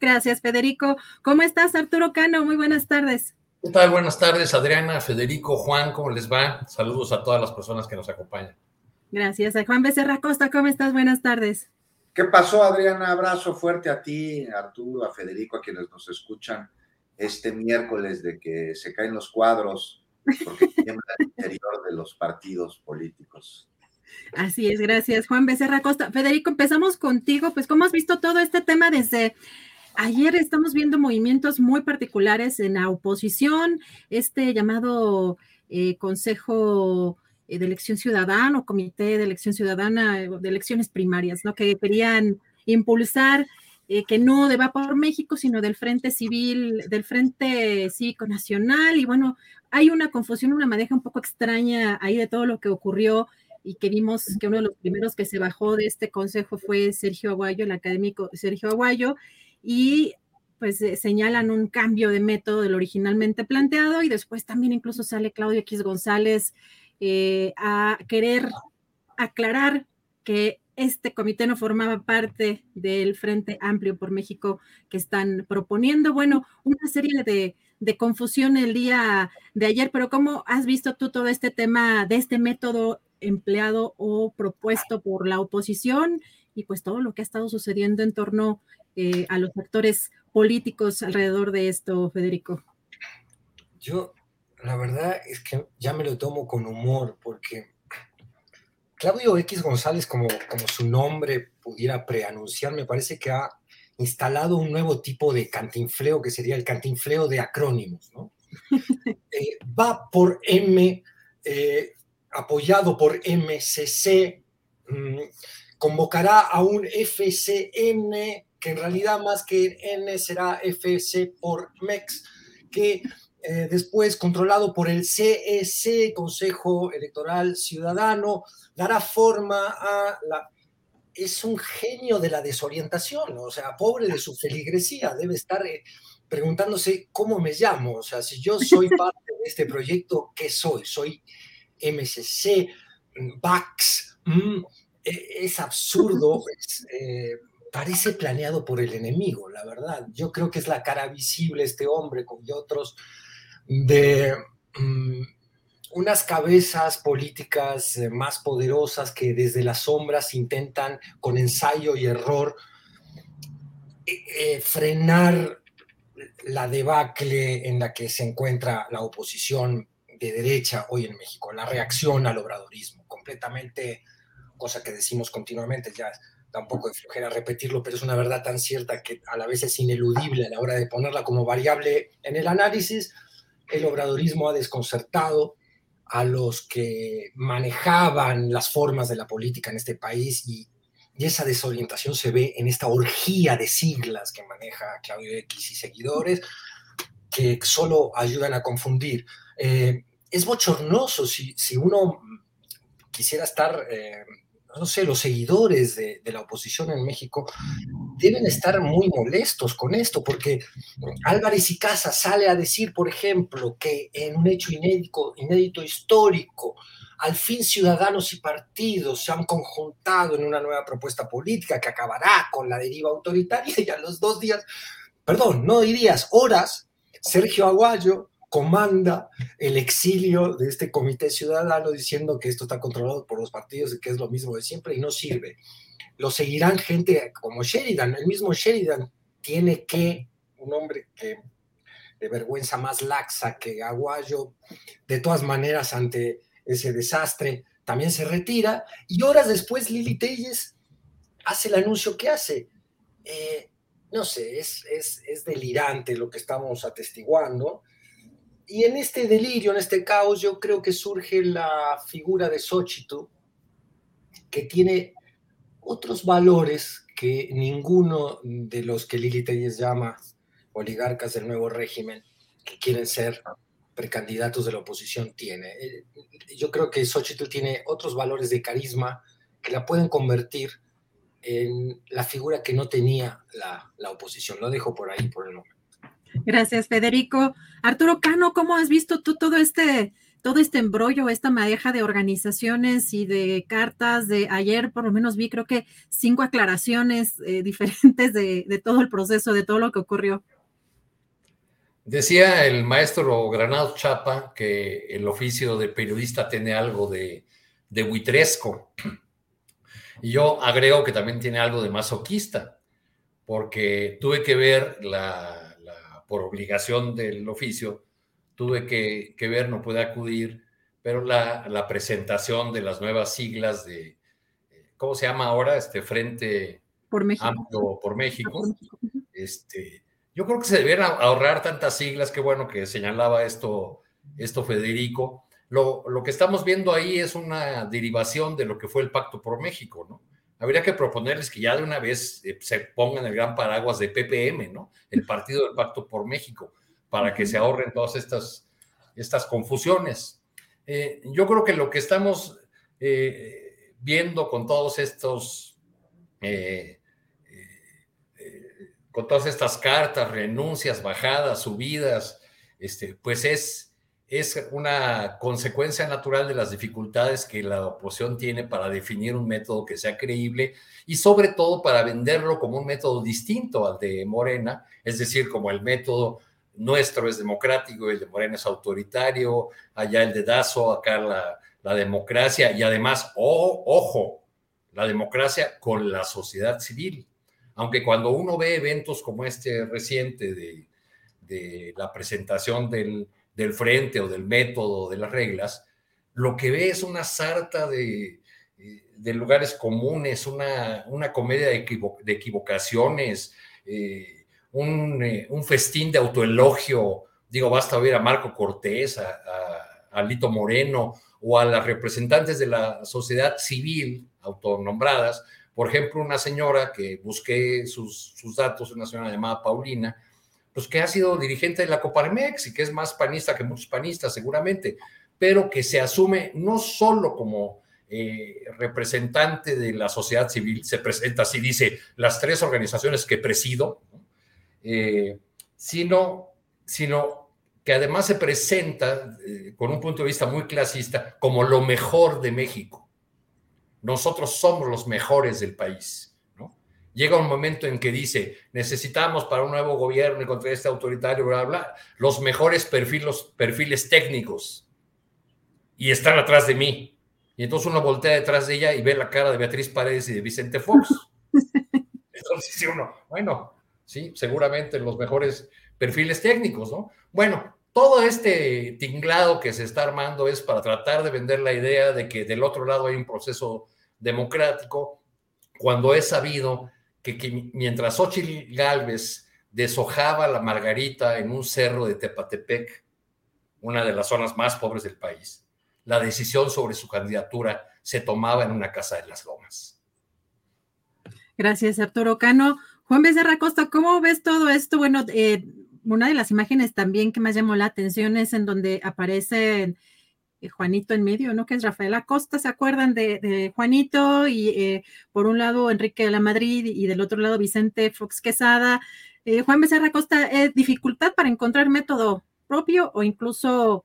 Gracias, Federico. ¿Cómo estás, Arturo Cano? Muy buenas tardes. ¿Qué tal? Buenas tardes, Adriana, Federico, Juan, ¿cómo les va? Saludos a todas las personas que nos acompañan. Gracias. Juan Becerra Costa, ¿cómo estás? Buenas tardes. ¿Qué pasó, Adriana? Abrazo fuerte a ti, a Arturo, a Federico, a quienes nos escuchan este miércoles de que se caen los cuadros porque tiembla el interior de los partidos políticos. Así es, gracias, Juan Becerra Costa. Federico, empezamos contigo. Pues, ¿cómo has visto todo este tema desde ayer? Estamos viendo movimientos muy particulares en la oposición, este llamado eh, Consejo eh, de Elección Ciudadana o Comité de Elección Ciudadana eh, de Elecciones Primarias, ¿no? Que querían impulsar que no de Va por México, sino del Frente Civil, del Frente Cívico Nacional. Y bueno, hay una confusión, una madeja un poco extraña ahí de todo lo que ocurrió y que vimos que uno de los primeros que se bajó de este consejo fue Sergio Aguayo, el académico Sergio Aguayo, y pues eh, señalan un cambio de método del originalmente planteado y después también incluso sale Claudio X González eh, a querer aclarar que este comité no formaba parte del Frente Amplio por México que están proponiendo. Bueno, una serie de, de confusión el día de ayer, pero ¿cómo has visto tú todo este tema de este método empleado o propuesto por la oposición y pues todo lo que ha estado sucediendo en torno eh, a los actores políticos alrededor de esto, Federico. Yo, la verdad es que ya me lo tomo con humor porque Claudio X González, como, como su nombre pudiera preanunciar, me parece que ha instalado un nuevo tipo de cantinfleo que sería el cantinfleo de acrónimos, ¿no? Eh, va por M, eh, apoyado por MCC, mm, convocará a un FCN, que en realidad más que N será FC por MEX, que eh, después controlado por el CEC, Consejo Electoral Ciudadano, dará forma a la... Es un genio de la desorientación, o sea, pobre de su feligresía, debe estar eh, preguntándose cómo me llamo, o sea, si yo soy parte de este proyecto, ¿qué soy? Soy MSC, VAX, mm, e, es absurdo, eh, parece planeado por el enemigo, la verdad. Yo creo que es la cara visible este hombre y otros de mm, unas cabezas políticas eh, más poderosas que desde las sombras intentan con ensayo y error eh, frenar la debacle en la que se encuentra la oposición de derecha hoy en México, la reacción al obradorismo, completamente, cosa que decimos continuamente, ya da un repetirlo, pero es una verdad tan cierta que a la vez es ineludible a la hora de ponerla como variable en el análisis. El obradorismo ha desconcertado a los que manejaban las formas de la política en este país y, y esa desorientación se ve en esta orgía de siglas que maneja Claudio X y seguidores, que solo ayudan a confundir. Eh, es bochornoso si, si, uno quisiera estar, eh, no sé, los seguidores de, la oposición en México deben estar muy molestos con esto, porque Álvarez y Casa sale a decir, por ejemplo, que en un hecho inédito, inédito histórico, al fin ciudadanos y partidos se han conjuntado en una nueva propuesta política que acabará con la deriva autoritaria y a los dos días, perdón, no días, horas, Sergio Aguayo comanda el exilio de este comité ciudadano diciendo que esto está controlado por los partidos y que es lo mismo de siempre y no sirve. Lo seguirán gente como Sheridan, el mismo Sheridan tiene que, un hombre que de vergüenza más laxa que Aguayo, de todas maneras ante ese desastre, también se retira y horas después Lili Telles hace el anuncio que hace. Eh, no sé, es, es, delirante lo que estamos atestiguando. Y en este delirio, en este caos, yo creo que surge la figura de Xochitl, que tiene otros valores que ninguno de los que Lili Telles llama oligarcas del nuevo régimen, que quieren ser precandidatos de la oposición, tiene. Eh, yo creo que Xochitl tiene otros valores de carisma que la pueden convertir en la figura que no tenía la, la oposición. Lo dejo por ahí por el momento. Gracias, Federico. Arturo Cano, ¿cómo has visto tú todo este, todo este embrollo, esta madeja de organizaciones y de cartas de ayer, por lo menos vi creo que cinco aclaraciones eh, diferentes de, todo el proceso, de todo lo que ocurrió. Decía el maestro Granado Chapa que el oficio de periodista tiene algo de, de buitresco. Y yo agrego que también tiene algo de masoquista, porque tuve que ver la, por obligación del oficio, tuve que, ver, no pude acudir, pero la, presentación de las nuevas siglas de, ¿cómo se llama ahora? Este Frente por México. por México. Este, yo creo que se debieran ahorrar tantas siglas, qué bueno que señalaba esto, esto Federico. Lo, lo, que estamos viendo ahí es una derivación de lo que fue el Pacto por México, ¿no? Habría que proponerles que ya de una vez eh, se pongan el gran paraguas de PPM, ¿no? El Partido del Pacto por México, para que se ahorren todas estas, estas confusiones. Eh, yo creo que lo que estamos eh, viendo con todos estos con todas estas cartas, renuncias, bajadas, subidas, este, pues es, es una consecuencia natural de las dificultades que la oposición tiene para definir un método que sea creíble y sobre todo para venderlo como un método distinto al de Morena, es decir, como el método nuestro es democrático, el de Morena es autoritario, allá el de Dazo, acá la, la democracia y además, oh, ojo, la democracia con la sociedad civil. Aunque cuando uno ve eventos como este reciente de, la presentación del, frente o del método de las reglas, lo que ve es una sarta de, lugares comunes, una, comedia de, equivocaciones, eh, un, festín de autoelogio. Digo, basta ver a Marco Cortés, a, a, Lito Moreno o a las representantes de la sociedad civil autonombradas, por ejemplo, una señora que busqué sus, datos, una señora llamada Paulina, pues que ha sido dirigente de la Coparmex y que es más panista que muchos panistas seguramente, pero que se asume no solo como eh, representante de la sociedad civil, se presenta así, dice, las tres organizaciones que presido, eh, sino, sino que además se presenta eh, con un punto de vista muy clasista como lo mejor de México nosotros somos los mejores del país. Llega un momento en que dice, necesitamos para un nuevo gobierno y contra este autoritario, bla, bla, los mejores perfiles, perfiles técnicos. Y están atrás de mí. Y entonces uno voltea detrás de ella y ve la cara de Beatriz Paredes y de Vicente Fox. Entonces dice uno, bueno, sí, seguramente los mejores perfiles técnicos, ¿no? Bueno, todo este tinglado que se está armando es para tratar de vender la idea de que del otro lado hay un proceso democrático, cuando es sabido que, mientras Xochitl Galvez deshojaba la margarita en un cerro de Tepatepec, una de las zonas más pobres del país, la decisión sobre su candidatura se tomaba en una casa de las lomas. Gracias, Arturo Cano. Juan Becerra Costa, ¿cómo ves todo esto? Bueno, eh, una de las imágenes también que más llamó la atención es en donde aparece eh, Juanito en medio, ¿no? Que es Rafael Acosta, ¿se acuerdan de, Juanito? Y eh, por un lado Enrique de la Madrid y del otro lado Vicente Fox Quesada. Eh, Juan Becerra Acosta, ¿es dificultad para encontrar método propio o incluso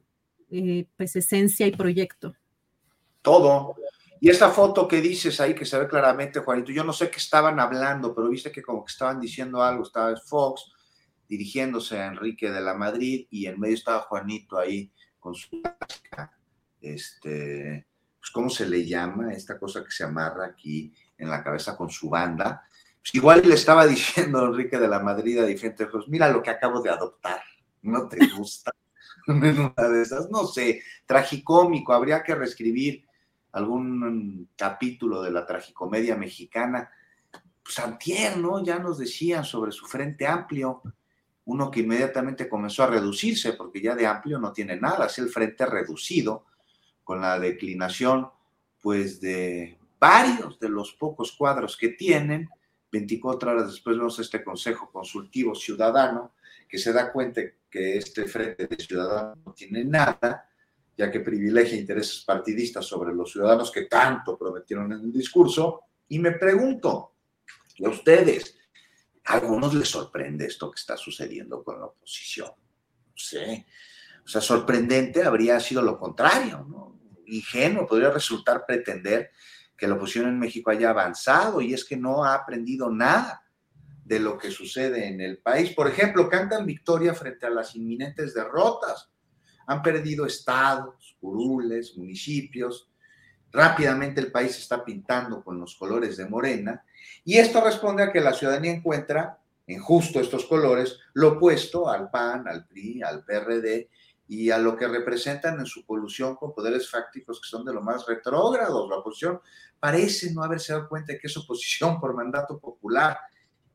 pues esencia y proyecto? todo. Y esa foto que dices ahí, que se ve claramente, Juanito, yo no sé qué estaban hablando, pero viste que como que estaban diciendo algo, estaba Fox dirigiéndose a Enrique de la Madrid y en medio estaba Juanito ahí con su este, pues ¿cómo se le llama? Esta cosa que se amarra aquí en la cabeza con su banda. Pues igual le estaba diciendo Enrique de la Madrid a diferentes pues mira lo que acabo de adoptar, ¿no te gusta? una de esas, no sé, tragicómico, habría que reescribir algún capítulo de la tragicomedia mexicana. Pues Antier, ¿no? Ya nos decían sobre su frente amplio, uno que inmediatamente comenzó a reducirse, porque ya de amplio no tiene nada, es el frente reducido, con la declinación, pues, de varios de los pocos cuadros que tienen. 24 horas después vemos este Consejo Consultivo Ciudadano, que se da cuenta que este Frente de Ciudadanos no tiene nada, ya que privilegia intereses partidistas sobre los ciudadanos que tanto prometieron en el discurso. Y me pregunto, a ustedes, ¿a algunos les sorprende esto que está sucediendo con la oposición? No sé. O sea, sorprendente habría sido lo contrario, ¿no? Ingenuo podría resultar pretender que la oposición en México haya avanzado y es que no ha aprendido nada de lo que sucede en el país. Por ejemplo, cantan victoria frente a las inminentes derrotas. Han perdido estados, curules, municipios. Rápidamente el país está pintando con los colores de Morena. Y esto responde a que la ciudadanía encuentra en justo estos colores lo opuesto al PAN, al PRI, al PRD y a lo que representan en su colusión con poderes fácticos que son de lo más retrógrados. La oposición parece no haberse dado cuenta de que es oposición por mandato popular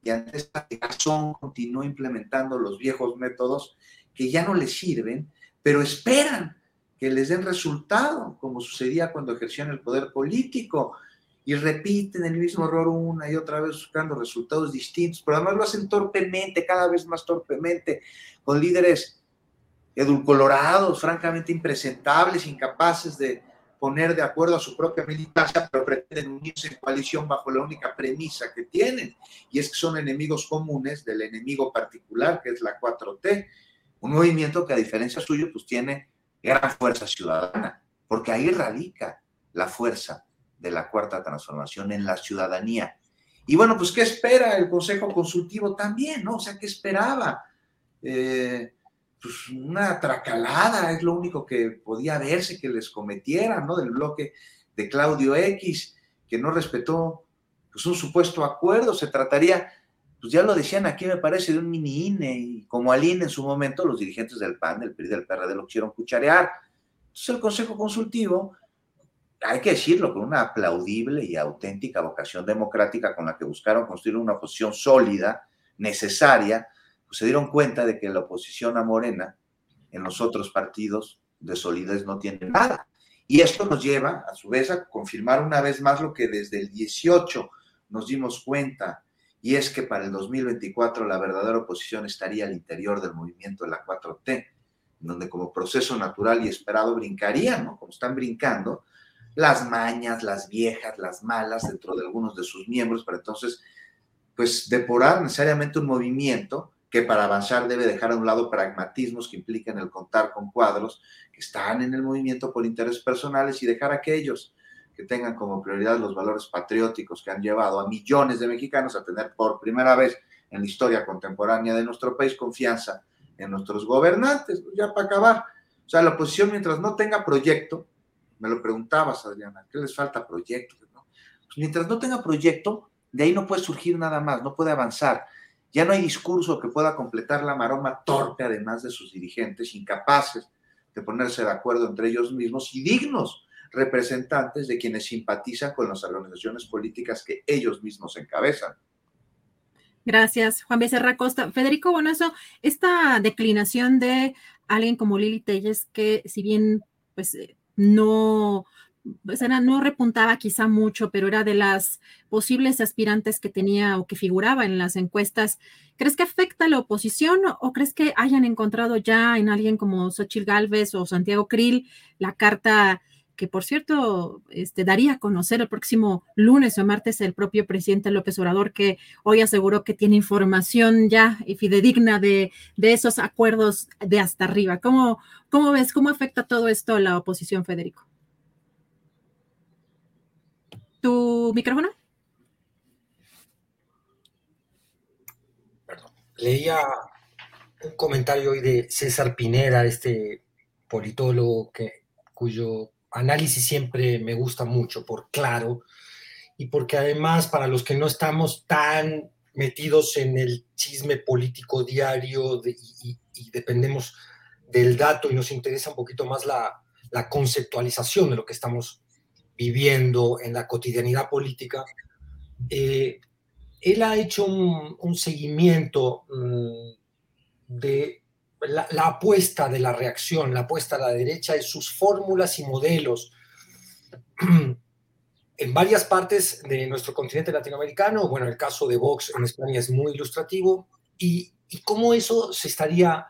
y ante esta razón continúa implementando los viejos métodos que ya no les sirven, pero esperan que les den resultado, como sucedía cuando ejercían el poder político, y repiten el mismo error una y otra vez buscando resultados distintos, pero además lo hacen torpemente, cada vez más torpemente, con líderes edulcolorados, francamente impresentables, incapaces de poner de acuerdo a su propia militancia, pero pretenden unirse en coalición bajo la única premisa que tienen, y es que son enemigos comunes del enemigo particular, que es la 4T, un movimiento que a diferencia suyo, pues tiene gran fuerza ciudadana, porque ahí radica la fuerza de la cuarta transformación en la ciudadanía. Y bueno, pues ¿qué espera el Consejo Consultivo también, no? O sea, ¿qué esperaba? Eh, pues una tracalada, es lo único que podía verse que les cometieran, ¿no? Del bloque de Claudio X, que no respetó pues un supuesto acuerdo, se trataría, pues ya lo decían aquí, me parece, de un mini INE, y como al INE en su momento, los dirigentes del PAN, del PRI, del PRD lo quisieron cucharear. Entonces el Consejo Consultivo, hay que decirlo, con una aplaudible y auténtica vocación democrática con la que buscaron construir una posición sólida, necesaria, pues, se dieron cuenta de que la oposición a Morena en los otros partidos de solidez no tiene nada. Y esto nos lleva, a su vez, a confirmar una vez más lo que desde el 18 nos dimos cuenta, y es que para el 2024 la verdadera oposición estaría al interior del movimiento de la 4T, donde como proceso natural y esperado brincarían, ¿no? Como están brincando, las mañas, las viejas, las malas dentro de algunos de sus miembros, para entonces, pues, depurar necesariamente un movimiento que para avanzar debe dejar a un lado pragmatismos que implican el contar con cuadros que están en el movimiento por intereses personales y dejar a aquellos que tengan como prioridad los valores patrióticos que han llevado a millones de mexicanos a tener por primera vez en la historia contemporánea de nuestro país confianza en nuestros gobernantes. Ya para acabar, o sea, la oposición mientras no tenga proyecto, me lo preguntabas, Adriana, ¿qué les falta proyecto? Pues mientras no tenga proyecto, de ahí no puede surgir nada más, no puede avanzar. Ya no hay discurso que pueda completar la maroma torpe, además de sus dirigentes, incapaces de ponerse de acuerdo entre ellos mismos y dignos representantes de quienes simpatizan con las organizaciones políticas que ellos mismos encabezan. Gracias, Juan Becerra Costa. Federico bueno, eso, esta declinación de alguien como Lili Telles, que si bien pues eh, no pues no repuntaba quizá mucho, pero era de las posibles aspirantes que tenía o que figuraba en las encuestas. ¿Crees que afecta a la oposición o, crees que hayan encontrado ya en alguien como Xochitl Galvez o Santiago Krill la carta que, por cierto, este, daría a conocer el próximo lunes o martes el propio presidente López Obrador, que hoy aseguró que tiene información ya fidedigna de, de esos acuerdos de hasta arriba? ¿Cómo, ¿Cómo ves, cómo afecta todo esto a la oposición, Federico? ¿Tu micrófono? Leía un comentario hoy de César Pineda, este politólogo que, cuyo análisis siempre me gusta mucho, por claro, y porque además para los que no estamos tan metidos en el chisme político diario y, dependemos del dato y nos interesa un poquito más la, conceptualización de lo que estamos viviendo en la cotidianidad política, eh, él ha hecho un, seguimiento mm, de la, apuesta de la reacción, la apuesta a la derecha y sus fórmulas y modelos en varias partes de nuestro continente latinoamericano. Bueno, el caso de Vox en España es muy ilustrativo y, cómo eso se estaría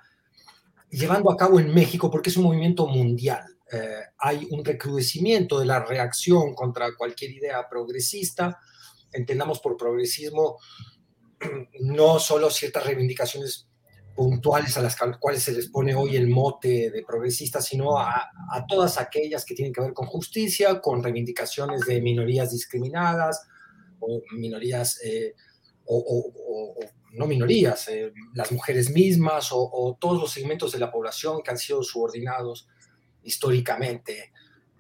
llevando a cabo en México, porque es un movimiento mundial. Eh, hay un recrudecimiento de la reacción contra cualquier idea progresista. Entendamos por progresismo no solo ciertas reivindicaciones puntuales a las cuales se les pone hoy el mote de progresistas, sino a, todas aquellas que tienen que ver con justicia, con reivindicaciones de minorías discriminadas o minorías, eh, o, no minorías, eh, las mujeres mismas o, todos los segmentos de la población que han sido subordinados históricamente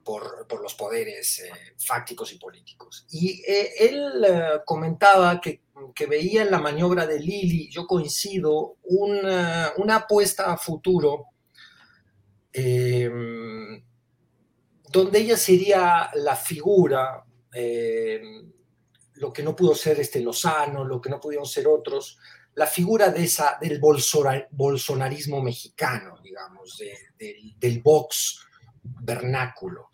por, los poderes eh, fácticos y políticos. Y él comentaba que que veía en la maniobra de Lili, yo coincido, una, apuesta a futuro em, donde ella sería la figura, em, lo que no pudo ser este Lozano, lo que no pudieron ser otros, la figura de esa, del bolsonarismo mexicano, digamos, del Vox vernáculo.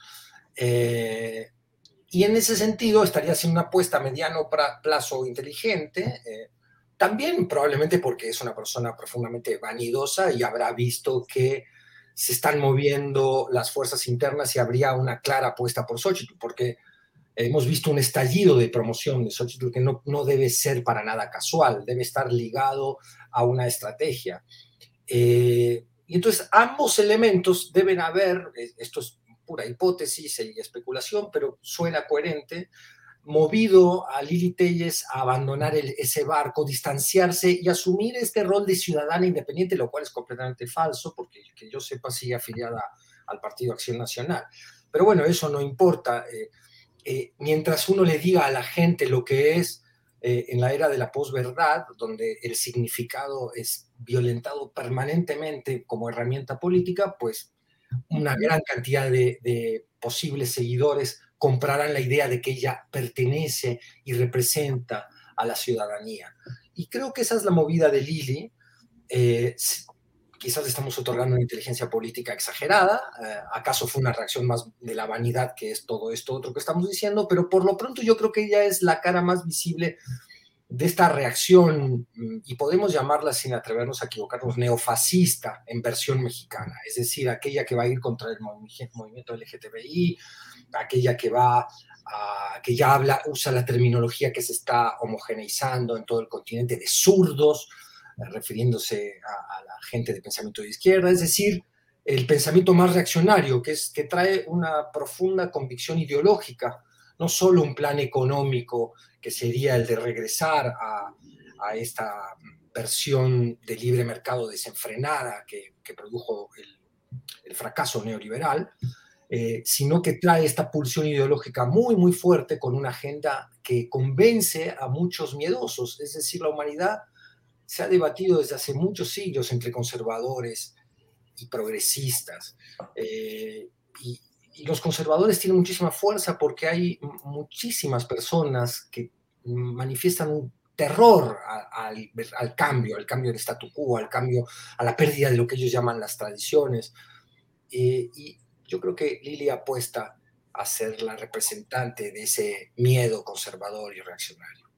Eh, y en ese sentido estaría haciendo una apuesta a mediano plazo inteligente, eh, también probablemente porque es una persona profundamente vanidosa y habrá visto que se están moviendo las fuerzas internas y habría una clara apuesta por Xochitl, porque hemos visto un estallido de promoción de Xochitl que no, no debe ser para nada casual, debe estar ligado a una estrategia. Eh, y entonces ambos elementos deben haber, eh, esto es pura hipótesis y especulación, pero suena coherente, movido a Lili Telles a abandonar ese barco, distanciarse y asumir este rol de ciudadana independiente, lo cual es completamente falso, porque que yo sepa sigue afiliada al Partido Acción Nacional. Pero bueno, eso no importa. Eh, eh, mientras uno le diga a la gente lo que es eh, en la era de la posverdad, donde el significado es violentado permanentemente como herramienta política, pues una gran cantidad de, posibles seguidores comprarán la idea de que ella pertenece y representa a la ciudadanía. Y creo que esa es la movida de Lili. Eh, quizás estamos otorgando una inteligencia política exagerada, eh, acaso fue una reacción más de la vanidad que es todo esto otro que estamos diciendo, pero por lo pronto yo creo que ella es la cara más visible de esta reacción, mm, y podemos llamarla sin atrevernos a equivocarnos, neofascista en versión mexicana, es decir, aquella que va a ir contra el movimiento LGTBI, aquella que va que ya habla, usa la terminología que se está homogeneizando en todo el continente de zurdos, refiriéndose a, la gente de pensamiento de izquierda, es decir, el pensamiento más reaccionario, que, es, que trae una profunda convicción ideológica, no solo un plan económico que sería el de regresar a, esta versión de libre mercado desenfrenada que, produjo el, fracaso neoliberal, eh, sino que trae esta pulsión ideológica muy, muy fuerte con una agenda que convence a muchos miedosos. Es decir, la humanidad se ha debatido desde hace muchos siglos entre conservadores y progresistas. Eh, y, los conservadores tienen muchísima fuerza porque hay muchísimas personas que manifiestan un terror al, cambio, al cambio del statu quo, al cambio, a la pérdida de lo que ellos llaman las tradiciones. Eh, y yo creo que Lili apuesta a ser la representante de ese miedo conservador y reaccionario.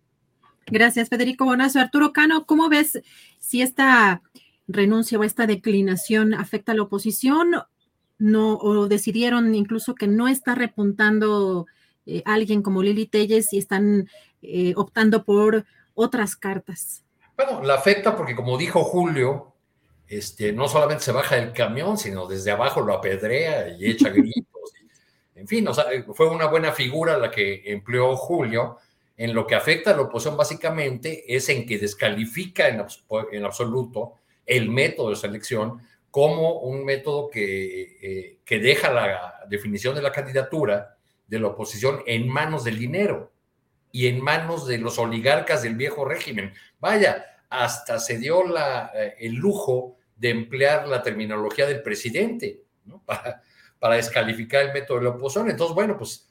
Gracias, Federico Bonazo. Arturo Cano, ¿cómo ves si esta renuncia o esta declinación afecta a la oposición no, o decidieron incluso que no está repuntando eh, alguien como Lili Telles y están eh, optando por otras cartas. Bueno, la afecta porque como dijo Julio, este, no solamente se baja del camión, sino desde abajo lo apedrea y echa gritos. en fin, o sea, fue una buena figura la que empleó Julio. En lo que afecta a la oposición básicamente es en que descalifica en, absoluto el método de selección como un método que, eh, que deja la definición de la candidatura de la oposición en manos del dinero y en manos de los oligarcas del viejo régimen. Vaya, hasta se dio eh, el lujo de emplear la terminología del presidente para, para, descalificar el método de la oposición. Entonces, bueno, pues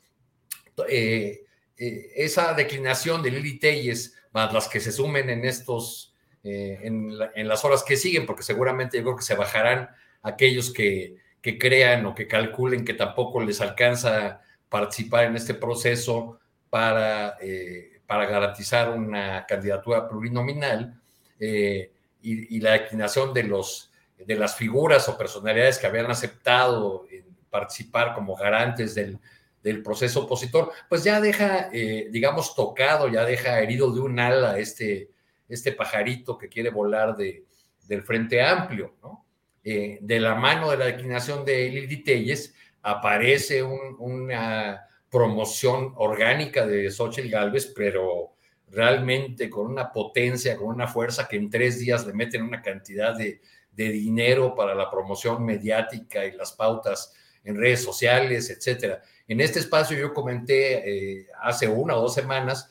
eh, esa declinación de Lili Telles, más las que se sumen en estos eh, en, las horas que siguen, porque seguramente yo creo que se bajarán aquellos que, crean o que calculen que tampoco les alcanza participar en este proceso para, eh, para garantizar una candidatura plurinominal eh, y, la declinación de, los, de las figuras o personalidades que habían aceptado participar como garantes del, del proceso opositor, pues ya deja, digamos, tocado, ya deja herido de un ala este, este pajarito que quiere volar de, del Frente Amplio, ¿no? Eh, de la mano de la declinación de Lili Telles aparece una promoción orgánica de Xochitl Galvez, pero realmente con una potencia, con una fuerza que en tres días le meten una cantidad de, dinero para la promoción mediática y las pautas en redes sociales, etcétera. En este espacio yo comenté eh, hace una o dos semanas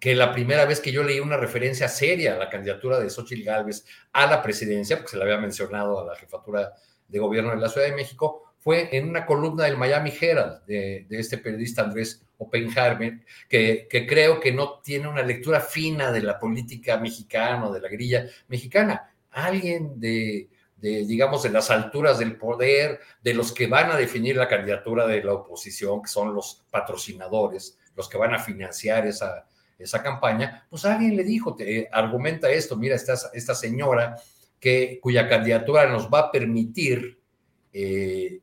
que la primera vez que yo leí una referencia seria a la candidatura de Xochitl Gálvez a la presidencia, porque se le había mencionado a la jefatura de gobierno de la Ciudad de México, fue en una columna del Miami Herald de, este periodista Andrés Oppenheimer, que, que, creo que no tiene una lectura fina de la política mexicana o de la grilla mexicana. Alguien de, de, digamos, de las alturas del poder, de los que van a definir la candidatura de la oposición, que son los patrocinadores, los que van a financiar esa, esa campaña, pues alguien le dijo, te, argumenta esto, mira, esta, esta señora que, cuya candidatura nos va a permitir eh,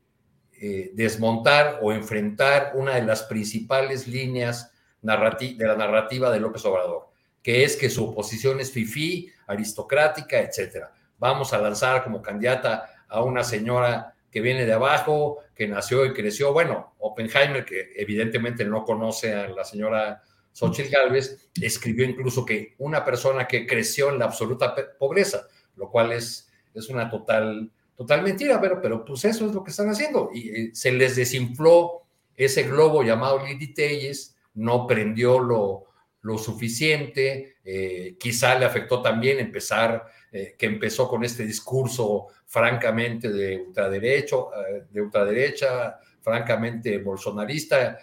eh, desmontar o enfrentar una de las principales líneas de la narrativa de López Obrador, que es que su oposición es fifí, aristocrática, etcétera. Vamos a lanzar como candidata a una señora que viene de abajo, que nació y creció. Bueno, Oppenheimer, que evidentemente no conoce a la señora Xochitl Gálvez escribió incluso que una persona que creció en la absoluta pobreza, lo cual es, es una total, total mentira, pero, pero pues eso es lo que están haciendo. Y eh, se les desinfló ese globo llamado Lili Telles, no prendió lo, lo suficiente, eh, quizá le afectó también empezar, eh, que empezó con este discurso francamente de ultraderecho, de ultraderecha, francamente bolsonarista,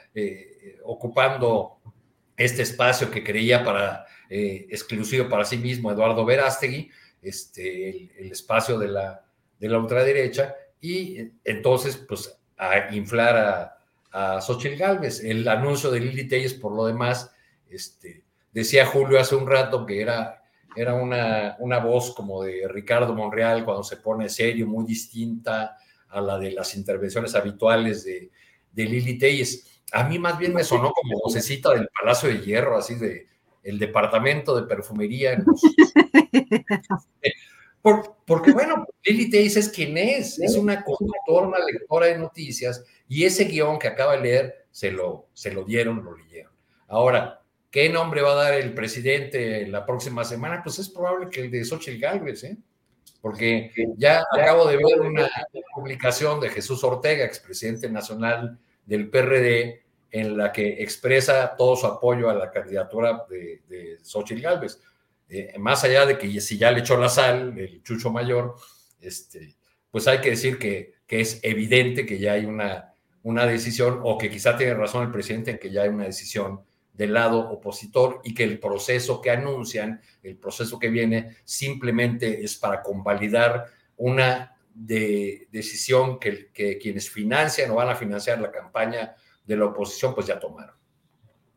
ocupando este espacio que creía para eh, exclusivo para sí mismo Eduardo Verástegui, este, el, espacio de la, de la ultraderecha, y entonces, pues, a inflar a, a Xochitl Galvez. El anuncio de Lili Telles, por lo demás, este, decía Julio hace un rato que era, era una, una voz como de Ricardo Monreal cuando se pone serio, muy distinta a la de las intervenciones habituales de, de Lili Telles a mí más bien me sonó como vocecita del Palacio de Hierro, así de el departamento de perfumería. porque bueno, Lili te dices quién es, es una conductora, una lectora de noticias, y ese guion que acaba de leer se lo, se lo dieron, lo leyeron. Ahora, ¿qué nombre va a dar el presidente la próxima semana? Pues es probable que el de Xochitl Galvez, ¿eh? porque ya acabo de ver una publicación de Jesús Ortega, expresidente nacional del PRD, en la que expresa todo su apoyo a la candidatura de, de Xochitl Gálvez. Eh, más allá de que si ya le echó la sal, el chucho mayor, este, pues hay que decir que, que es evidente que ya hay una, una decisión, o que quizá tiene razón el presidente en que ya hay una decisión del lado opositor y que el proceso que anuncian, el proceso que viene, simplemente es para convalidar una de, decisión que, que quienes financian o van a financiar la campaña de la oposición, pues ya tomaron.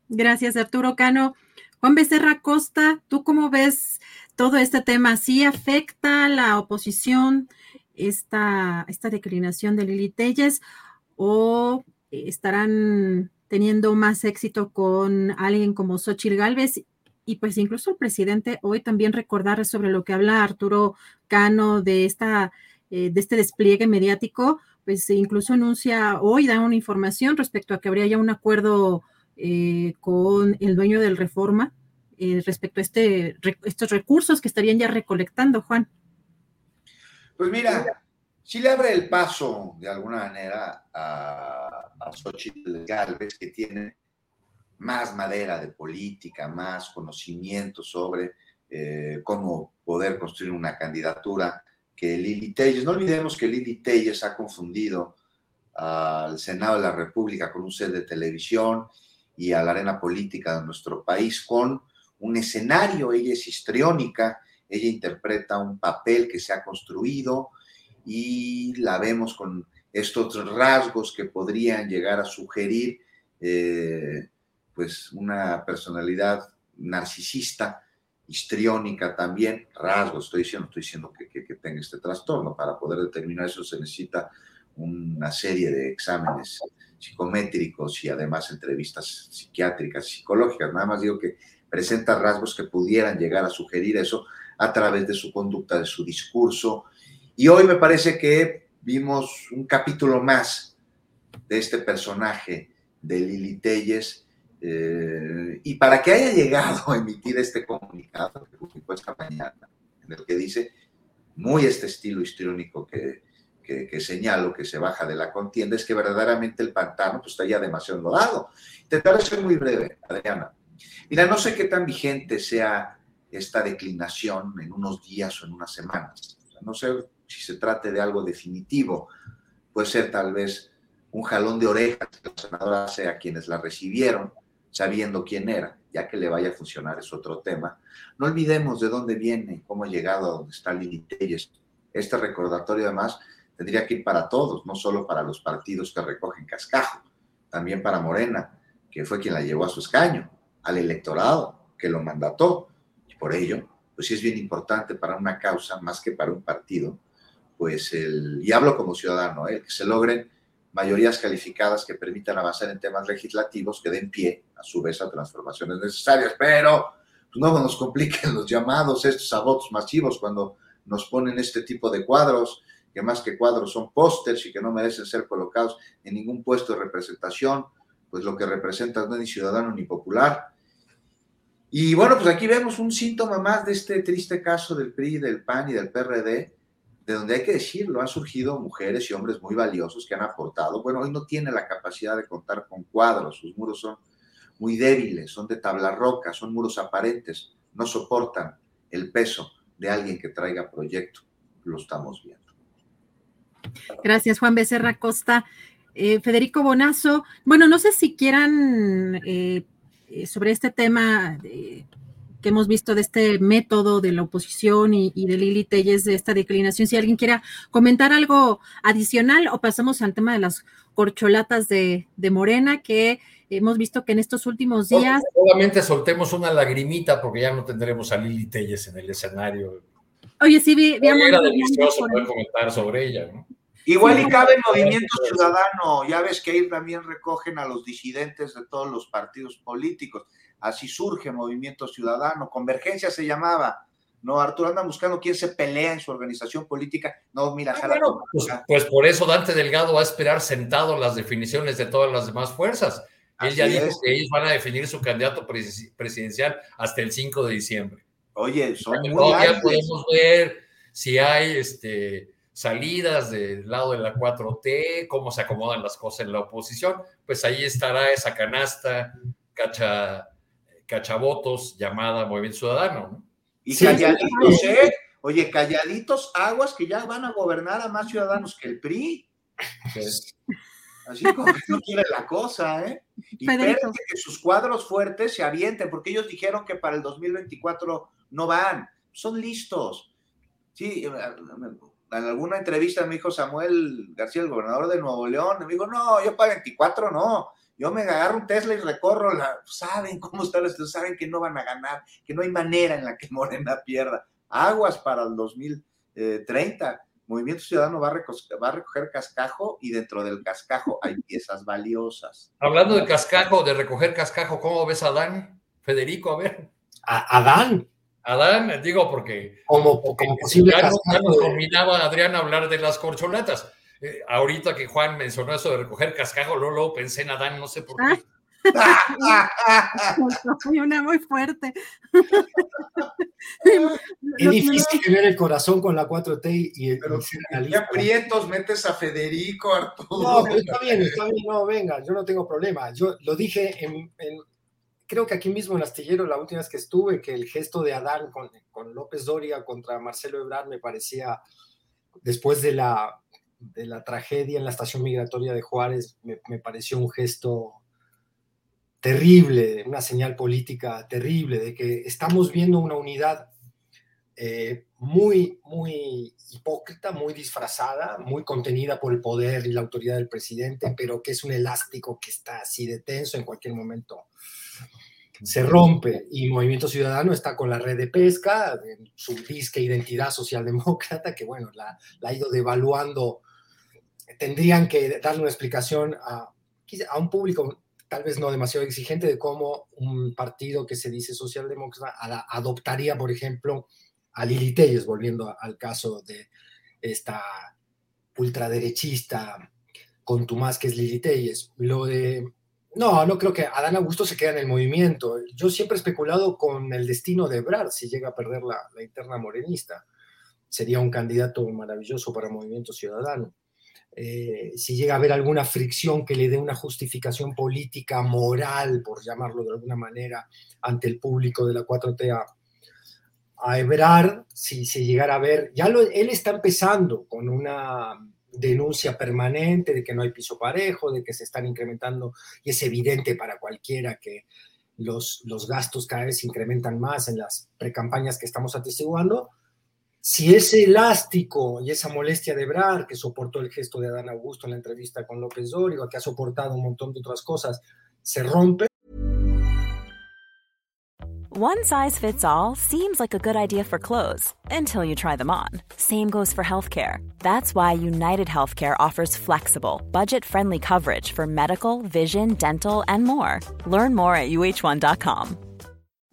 Gracias, Arturo Cano. Juan Becerra Costa, ¿tú cómo ves todo este tema? ¿Sí afecta a la oposición esta, esta declinación de Lili Telles o estarán teniendo más éxito con alguien como Xochitl Galvez? Y pues incluso el presidente hoy también recordar sobre lo que habla Arturo Cano de, esta, eh, de este despliegue mediático, pues incluso anuncia hoy, da una información respecto a que habría ya un acuerdo eh, con el dueño del Reforma eh, respecto a este, estos recursos que estarían ya recolectando, Juan. Pues mira, si le abre el paso de alguna manera a, a Xochitl Galvez, que tiene más madera de política, más conocimiento sobre eh, cómo poder construir una candidatura que Lili Telles. No olvidemos que Lili Telles ha confundido al Senado de la República con un set de televisión y a la arena política de nuestro país con un escenario. Ella es histriónica, ella interpreta un papel que se ha construido y la vemos con estos rasgos que podrían llegar a sugerir eh, pues una personalidad narcisista, histriónica también, rasgos, estoy diciendo, estoy diciendo que, que, tenga este trastorno. Para poder determinar eso se necesita una serie de exámenes psicométricos y además entrevistas psiquiátricas, psicológicas. Nada más digo que presenta rasgos que pudieran llegar a sugerir eso a través de su conducta, de su discurso. Y hoy me parece que vimos un capítulo más de este personaje de Lili Telles, eh, y para que haya llegado a emitir este comunicado que publicó esta mañana, en el que dice, muy este estilo histriónico que, que, señalo, que se baja de la contienda, es que verdaderamente el pantano pues, está ya demasiado dado. Intentaré ser muy breve, Adriana. Mira, no sé qué tan vigente sea esta declinación en unos días o en unas semanas. no sé si se trate de algo definitivo. Puede ser tal vez un jalón de orejas que la senadora hace quienes la recibieron, sabiendo quién era, ya que le vaya a funcionar es otro tema. No olvidemos de dónde viene, cómo ha llegado a donde está Lili Telles. Este recordatorio además tendría que ir para todos, no solo para los partidos que recogen cascajo, también para Morena, que fue quien la llevó a su escaño, al electorado que lo mandató. Y por ello, pues sí es bien importante para una causa, más que para un partido, pues el, y hablo como ciudadano, el ¿eh? que se logren mayorías calificadas que permitan avanzar en temas legislativos que den pie, a su vez, a transformaciones necesarias. Pero pues, no nos compliquen los llamados, estos abortos masivos, cuando nos ponen este tipo de cuadros, que más que cuadros son pósters y que no merecen ser colocados en ningún puesto de representación, pues lo que representa no es ni ciudadano ni popular. Y bueno, pues aquí vemos un síntoma más de este triste caso del PRI, del PAN y del PRD, de donde hay que decirlo, han surgido mujeres y hombres muy valiosos que han aportado. Bueno, hoy no tiene la capacidad de contar con cuadros, sus muros son muy débiles, son de tabla roca, son muros aparentes, no soportan el peso de alguien que traiga proyecto. Lo estamos viendo. Gracias, Juan Becerra Costa. Eh, Federico Bonazo, bueno, no sé si quieran eh, eh, sobre este tema que hemos visto de este método de la oposición y, de Lili Telles de esta declinación. Si alguien quiera comentar algo adicional o pasamos al tema de las corcholatas de, Morena, que hemos visto que en estos últimos días... Solamente soltemos una lagrimita porque ya no tendremos a Lili Telles en el escenario. Oye, sí, vi, Era delicioso poder comentar sobre ella, ¿no? Igual y cabe el Movimiento Ciudadano, ya ves que ahí también recogen a los disidentes de todos los partidos políticos. Así surge Movimiento Ciudadano. Convergencia se llamaba. No, Arturo anda buscando quién se pelea en su organización política. No, mira, ah, pues, pues, por eso Dante Delgado va a esperar sentado las definiciones de todas las demás fuerzas. Él ya dijo que ellos van a definir su candidato presidencial hasta el 5 de diciembre. Oye, son muy Todavía podemos ver si hay este, salidas del lado de la 4T, cómo se acomodan las cosas en la oposición. Pues ahí estará esa canasta cacha cachavotos llamada Movimiento Ciudadano. Y calladitos, ¿eh? Oye, calladitos aguas que ya van a gobernar a más ciudadanos que el PRI. Así como que no quiere la cosa, ¿eh? Y que sus cuadros fuertes se avienten, porque ellos dijeron que para el 2024 no van, son listos. Sí, en alguna entrevista me dijo Samuel García, el gobernador de Nuevo León, me dijo, no, yo para 24 no, yo me agarro un Tesla y recorro la. Saben cómo está la saben que no van a ganar, que no hay manera en la que Morena pierda. Aguas para el 2030. Movimiento Ciudadano va a, recoger, va a recoger cascajo y dentro del cascajo hay piezas valiosas. Hablando de cascajo, de recoger cascajo, ¿cómo ves a Adán? Federico, a ver. ¿A Adán? Adán, digo porque como, como posible ya, no, nos combinaba Adrián a hablar de las corcholatas eh, ahorita que Juan mencionó eso de recoger cascajo, luego, pensé en Adán, no sé por qué. una muy fuerte. Es difícil tener el corazón con la 4T y el Pero ¿qué aprietos metes a Federico, Arturo? No, pero está bien, está bien, no, venga, yo no tengo problema. Yo lo dije en, en- creo que aquí mismo en Astillero, la última vez que estuve, que el gesto de Adán con, con López Doria contra Marcelo Ebrard me parecía, después de la, de la tragedia en la estación migratoria de Juárez, me, me pareció un gesto terrible, una señal política terrible, de que estamos viendo una unidad eh, muy, muy hipócrita, muy disfrazada, muy contenida por el poder y la autoridad del presidente, pero que es un elástico que está así de tenso en cualquier momento. Se rompe y Movimiento Ciudadano está con la red de pesca, su disque identidad socialdemócrata, que bueno, la ha ido devaluando. Tendrían que darle una explicación a, a un público tal vez no demasiado exigente de cómo un partido que se dice socialdemócrata adoptaría, por ejemplo, a Lili Telles, volviendo al caso de esta ultraderechista contumaz que es Lili Telles. Lo de... No, no creo que Adán Augusto se quede en el movimiento. Yo siempre he especulado con el destino de Ebrard si llega a perder la, la interna morenista. Sería un candidato maravilloso para Movimiento Ciudadano. Eh, si llega a haber alguna fricción que le dé una justificación política, moral, por llamarlo de alguna manera, ante el público de la 4T a, a si se llegara a ver, ya él está empezando con una denuncia permanente de que no hay piso parejo, de que se están incrementando, y es evidente para cualquiera que los, los gastos cada vez se incrementan más en las precampañas que estamos atestiguando. Si ese elástico y esa molestia de Ebrard, que soportó el gesto de Adán Augusto en la entrevista con López Dóriga, que ha soportado un montón de otras cosas, se rompe, One size fits all seems like a good idea for clothes until you try them on. Same goes for healthcare. That's why United Healthcare offers flexible, budget friendly coverage for medical, vision, dental, and more. Learn more at uh1.com.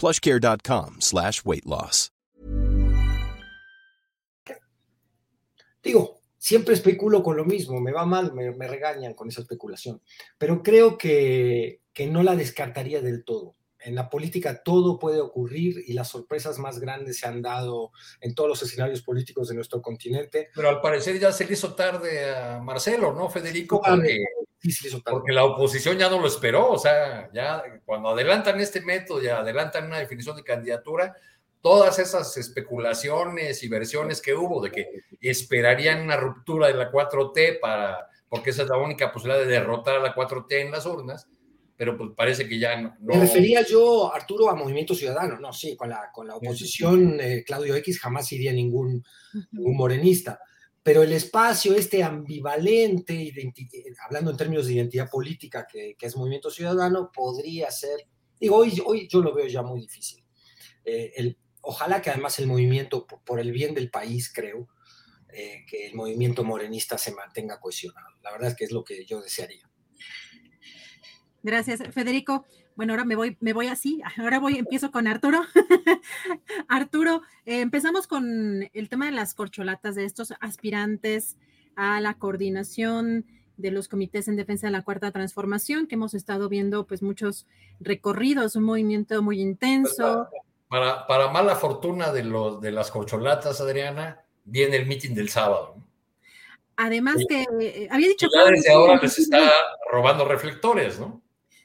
plushcare.com slash weight loss. digo, siempre especulo con lo mismo, me va mal, me, me regañan con esa especulación, pero creo que, que no la descartaría del todo. En la política todo puede ocurrir y las sorpresas más grandes se han dado en todos los escenarios políticos de nuestro continente. Pero al parecer ya se le hizo tarde a Marcelo, ¿no, Federico? Porque, sí porque la oposición ya no lo esperó. O sea, ya cuando adelantan este método y adelantan una definición de candidatura, todas esas especulaciones y versiones que hubo de que esperarían una ruptura de la 4T para, porque esa es la única posibilidad de derrotar a la 4T en las urnas, pero pues parece que ya no. Me refería yo, Arturo, a Movimiento Ciudadano, no, sí, con la, con la oposición, eh, Claudio X jamás iría ningún, ningún morenista, pero el espacio este ambivalente, hablando en términos de identidad política, que, es Movimiento Ciudadano, podría ser, digo, hoy, yo lo veo ya muy difícil. Eh, ojalá que además el movimiento, por, por el bien del país, creo, eh, que el movimiento morenista se mantenga cohesionado. La verdad es que es lo que yo desearía. Gracias, Federico. Bueno, ahora me voy, me voy así. Ahora voy, empiezo con Arturo. Arturo, eh, empezamos con el tema de las corcholatas de estos aspirantes a la coordinación de los comités en defensa de la cuarta transformación, que hemos estado viendo pues muchos recorridos, un movimiento muy intenso. Para, para mala fortuna de, los, de las corcholatas, Adriana, viene el mitin del sábado. Además que eh, había dicho... Ya desde ahora les está robando reflectores, ¿no?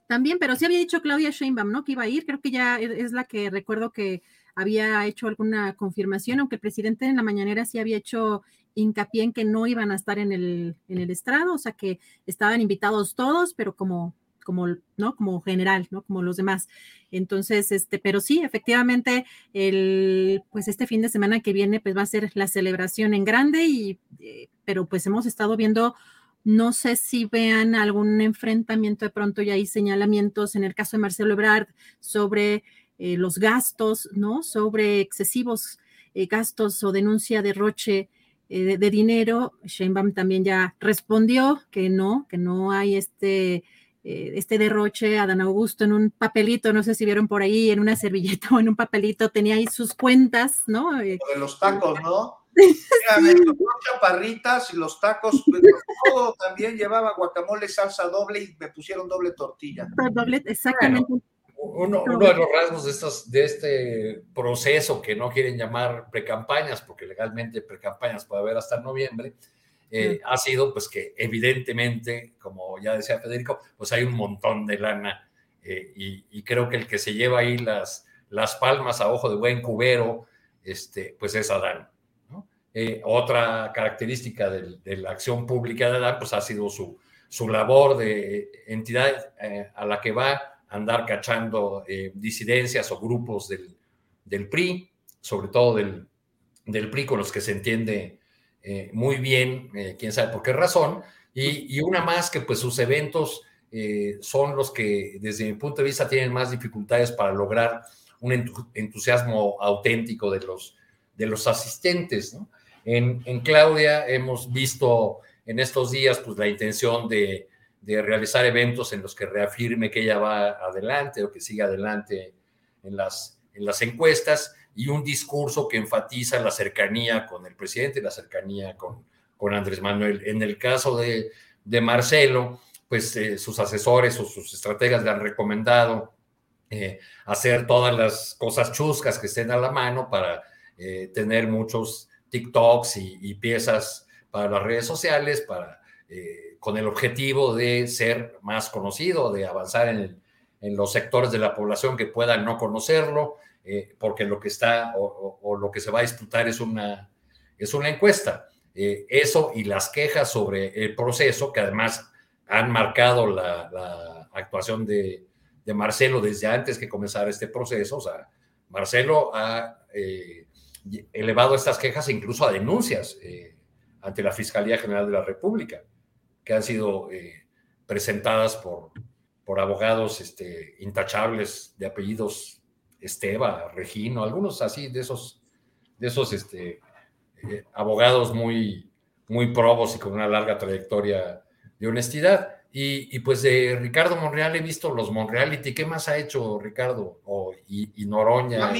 También, pero sí había dicho Claudia Sheinbaum, ¿no? Que iba a ir, creo que ya es es la que recuerdo que había hecho alguna confirmación, aunque el presidente en la mañanera sí había hecho hincapié en que no iban a estar en el, en el estrado, o sea que estaban invitados todos, pero como, como, ¿no? Como general, ¿no? Como los demás. Entonces, este, pero sí, efectivamente, el, pues este fin de semana que viene, pues va a ser la celebración en grande y, eh, pero pues hemos estado viendo No sé si vean algún enfrentamiento de pronto y hay señalamientos en el caso de Marcelo Ebrard sobre eh, los gastos, ¿no? Sobre excesivos eh, gastos o denuncia de roche eh, de, dinero. Sheinbaum también ya respondió que no, que no hay este este derroche a Dan Augusto en un papelito, no sé si vieron por ahí, en una servilleta o en un papelito, tenía ahí sus cuentas, ¿no? de los tacos, ¿no? Mira, me chaparritas y los tacos, todo también llevaba guacamole, salsa doble y me pusieron doble tortilla. Doble, exactamente. uno, de los rasgos de, estos, de este proceso que no quieren llamar precampañas, porque legalmente precampañas puede haber hasta noviembre, eh, ha sido pues que evidentemente, como ya decía Federico, pues hay un montón de lana eh, y, creo que el que se lleva ahí las, las palmas a ojo de buen cubero, este, pues es Adán. Eh, otra característica de, la acción pública de Adán, pues ha sido su, su labor de entidad eh, a la que va a andar cachando eh, disidencias o grupos del, del, PRI, sobre todo del, del, PRI con los que se entiende muy bien, quién sabe por qué razón, y, y, una más que pues sus eventos son los que desde mi punto de vista tienen más dificultades para lograr un entusiasmo auténtico de los, de los asistentes, ¿no? En, Claudia hemos visto en estos días pues, la intención de, realizar eventos en los que reafirme que ella va adelante o que siga adelante en las, en las encuestas y un discurso que enfatiza la cercanía con el presidente, la cercanía con, con Andrés Manuel. En el caso de, Marcelo, pues eh, sus asesores o sus estrategas le han recomendado eh, hacer todas las cosas chuscas que estén a la mano para eh, tener muchos TikToks y, piezas para las redes sociales, para, eh, con el objetivo de ser más conocido, de avanzar en, los sectores de la población que puedan no conocerlo, eh, porque lo que está o, lo que se va a disputar es una, es una encuesta. Eh, eso y las quejas sobre el proceso, que además han marcado la, actuación de, de, Marcelo desde antes que comenzara este proceso. O sea, Marcelo ha elevado estas quejas incluso a denuncias eh, ante la Fiscalía General de la República, que han sido eh, presentadas por, por abogados este, intachables de apellidos Esteba, Regino, algunos así de esos, de esos este, eh, abogados muy, muy probos y con una larga trayectoria de honestidad. Y, pues de Ricardo Monreal he visto los Monreality. ¿Qué más ha hecho Ricardo? y, y, Noroña. La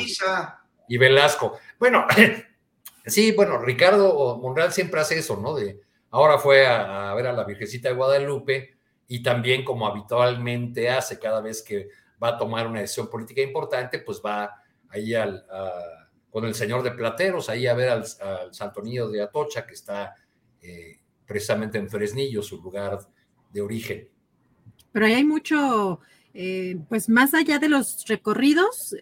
y Velasco. Bueno, sí, bueno, Ricardo Monreal siempre hace eso, ¿no? De ahora fue a, ver a la Virgencita de Guadalupe y también como habitualmente hace cada vez que va a tomar una decisión política importante, pues va ahí al, con el señor de Plateros, ahí a ver al, Santo Niño de Atocha, que está eh, precisamente en Fresnillo, su lugar de origen. Pero ahí hay mucho, eh, pues más allá de los recorridos,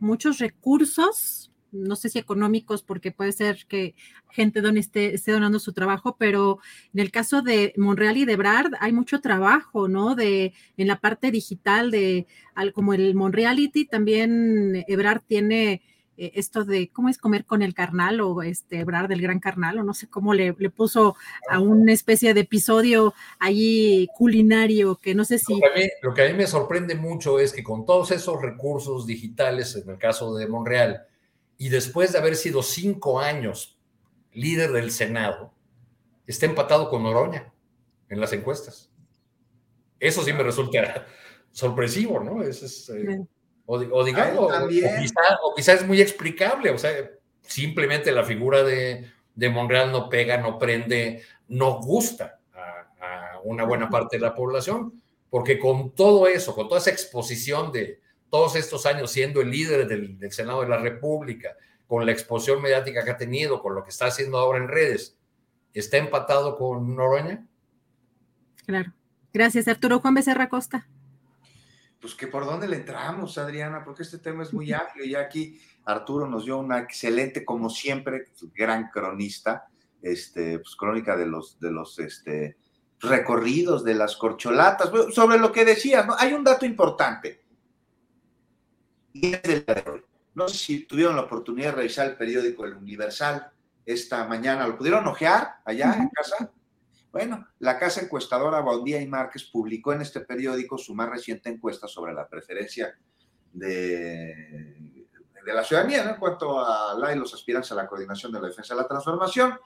muchos recursos, no sé si económicos, porque puede ser que gente esté, esté, donando su trabajo, pero en el caso de Monreal y de Brad hay mucho trabajo, ¿no? De, en la parte digital de, como el Monreality, también Ebrard tiene eh, esto de cómo es comer con el carnal o este Ebrard del gran carnal o no sé cómo le, le, puso a una especie de episodio allí culinario que no sé si... Lo que, a mí, me sorprende mucho es que con todos esos recursos digitales, en el caso de Monreal, y después de haber sido cinco años líder del Senado, está empatado con Noroña en las encuestas. Eso sí me resulta sorpresivo, ¿no? es, eh, o, digamos, o, quizá, es muy explicable, o sea, simplemente la figura de, de Monreal no pega, no prende, no gusta a, una buena parte de la población, porque con todo eso, con toda esa exposición de todos estos años siendo el líder del, del Senado de la República, con la exposición mediática que ha tenido, con lo que está haciendo ahora en redes, ¿está empatado con Noroña? Claro. Gracias, Arturo Juan Becerra Costa pues que por dónde le entramos, Adriana, porque este tema es muy amplio y aquí Arturo nos dio una excelente, como siempre, gran cronista, este, pues crónica de los, de los este, recorridos, de las corcholatas, sobre lo que decías, ¿no? Hay un dato importante. Y es. No sé si tuvieron la oportunidad de revisar el periódico El Universal esta mañana, ¿lo pudieron ojear allá en casa? Bueno, la casa encuestadora Baudía y Márquez publicó en este periódico su más reciente encuesta sobre la preferencia de, la ciudadanía en cuanto a la y los aspirantes a la coordinación de la defensa de la transformación.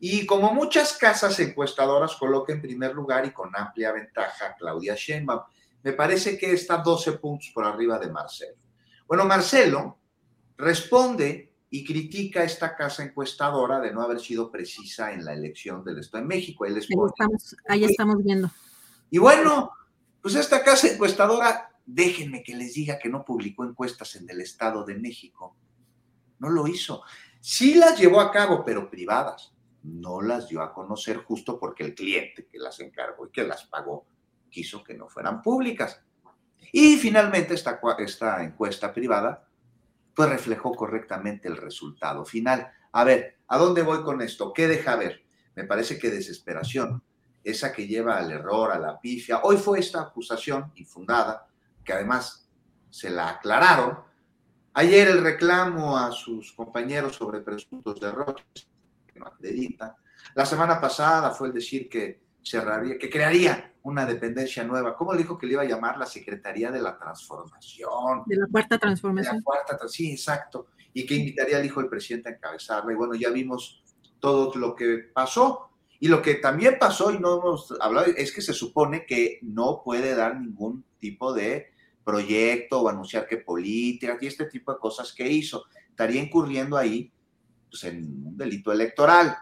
Y como muchas casas encuestadoras coloca en primer lugar y con amplia ventaja a Claudia Sheinbaum. Me parece que está 12 puntos por arriba de Marcelo. Bueno, Marcelo responde y critica a esta casa encuestadora de no haber sido precisa en la elección del Estado de México. ahí, estamos, ahí estamos viendo. Y bueno, pues esta casa encuestadora, déjenme que les diga que no publicó encuestas en el Estado de México. No lo hizo. Sí las llevó a cabo, pero privadas no las dio a conocer justo porque el cliente que las encargó y que las pagó quiso que no fueran públicas. Y finalmente esta, esta encuesta privada pues reflejó correctamente el resultado final. A ver, ¿a dónde voy con esto? ¿Qué deja ver? Me parece que desesperación, esa que lleva al error, a la pifia. Hoy fue esta acusación infundada, que además se la aclararon. Ayer el reclamo a sus compañeros sobre presuntos errores acredita. La semana pasada fue el decir que cerraría, que crearía una dependencia nueva. ¿Cómo le dijo que le iba a llamar la Secretaría de la Transformación? De la Cuarta Transformación. la Cuarta, sí, exacto. Y que invitaría al hijo del presidente a encabezarla. Y bueno, ya vimos todo lo que pasó. Y lo que también pasó, y no hemos hablado, es que se supone que no puede dar ningún tipo de proyecto o anunciar que política y este tipo de cosas que hizo. Estaría incurriendo ahí pues, en un delito electoral.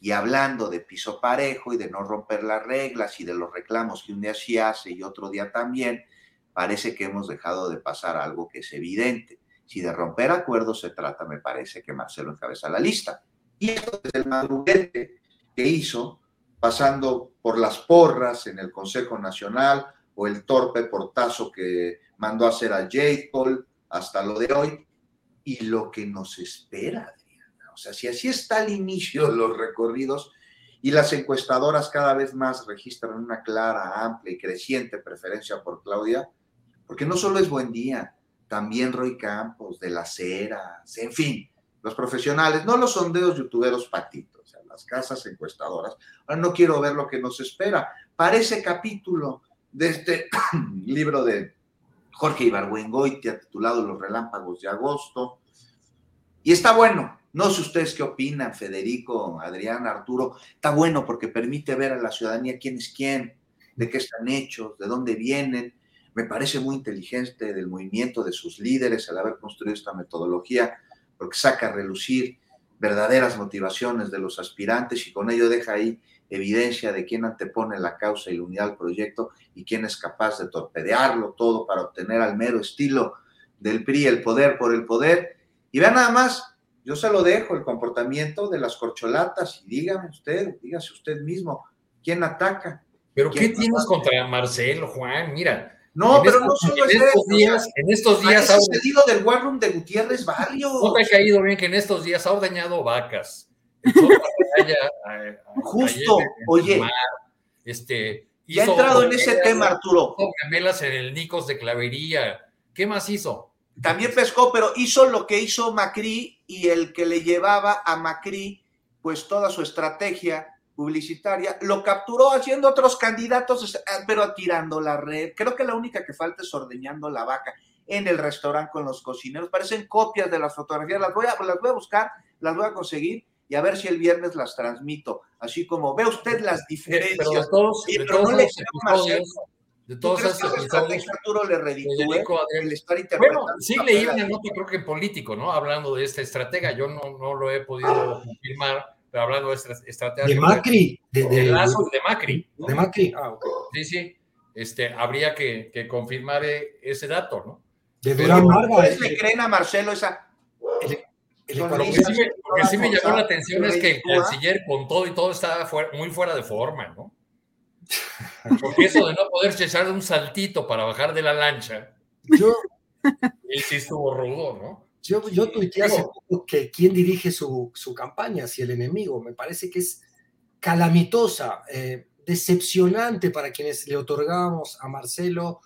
Y hablando de piso parejo y de no romper las reglas y de los reclamos que un día sí hace y otro día también, parece que hemos dejado de pasar algo que es evidente. Si de romper acuerdos se trata, me parece que Marcelo encabeza la lista. Y es el madruguete que hizo, pasando por las porras en el Consejo Nacional o el torpe portazo que mandó a hacer a J. Paul hasta lo de hoy, y lo que nos espera. O sea, si así está el inicio de los recorridos y las encuestadoras cada vez más registran una clara, amplia y creciente preferencia por Claudia, porque no solo es Buen Día, también Roy Campos, De las Heras, en fin, los profesionales, no los sondeos youtuberos patitos, o sea, las casas encuestadoras. Ahora no quiero ver lo que nos espera. Para ese capítulo de este libro de Jorge Ibargüengoitia, titulado Los Relámpagos de Agosto. Y está bueno. No sé ustedes qué opinan, Federico, Adrián, Arturo. Está bueno porque permite ver a la ciudadanía quién es quién, de qué están hechos, de dónde vienen. Me parece muy inteligente del movimiento de sus líderes al haber construido esta metodología, porque saca a relucir verdaderas motivaciones de los aspirantes y con ello deja ahí evidencia de quién antepone la causa y la unidad al proyecto y quién es capaz de torpedearlo todo para obtener al mero estilo del PRI el poder por el poder. Y vean nada más, yo se lo dejo, el comportamiento de las corcholatas y dígame usted, dígase usted mismo, ¿quién ataca? ¿Pero qué tienes contra Marcelo, Juan? Mira. No, pero no solo en estos días, en estos días ha sentido del War Room de Gutiérrez Barrios. No te ha caído bien que en estos días ha ordeñado vacas. Justo, oye. este, ya ha entrado en ese tema, Arturo. Camelas en el Nicos de Clavería. ¿Qué más hizo? También pescó, pero hizo lo que hizo Macri y el que le llevaba a Macri, pues toda su estrategia publicitaria, lo capturó haciendo otros candidatos, ah, pero tirando la red. Creo que la única que falta es ordeñando la vaca en el restaurante con los cocineros. Parecen copias de las fotografías. Las voy a, las voy a buscar, las voy a conseguir y a ver si el viernes las transmito. Así como ve usted las diferencias. Pero todos, y, de pero no le episodios, de todos ¿Tú crees esos que la episodios, estrategia Arturo le reditúe el estar interpretando? Bueno, sí leí una nota, creo que político, ¿no? Hablando de esta estratega. Yo no, no lo he podido confirmar, pero hablando de esta estrategia. De Macri, de, De, de- Lazo y de Macri. ¿no? de Macri, ah, ok. Sí, sí. Este, habría que, que confirmar eh, ese dato, ¿no? de Durán ¿Ustedes el- le creen a Marcelo esa el- el Lo que sí me, lo que sí me llamó la atención es que el canciller con todo y todo estaba fuera- muy fuera de forma, ¿no? Porque eso de no poder echar un saltito para bajar de la lancha, yo, él sí estuvo rudo, ¿no? yo, yo tuiteé hace poco que quién dirige su, su campaña hacia el enemigo. Me parece que es calamitosa, eh, decepcionante para quienes le otorgamos a Marcelo,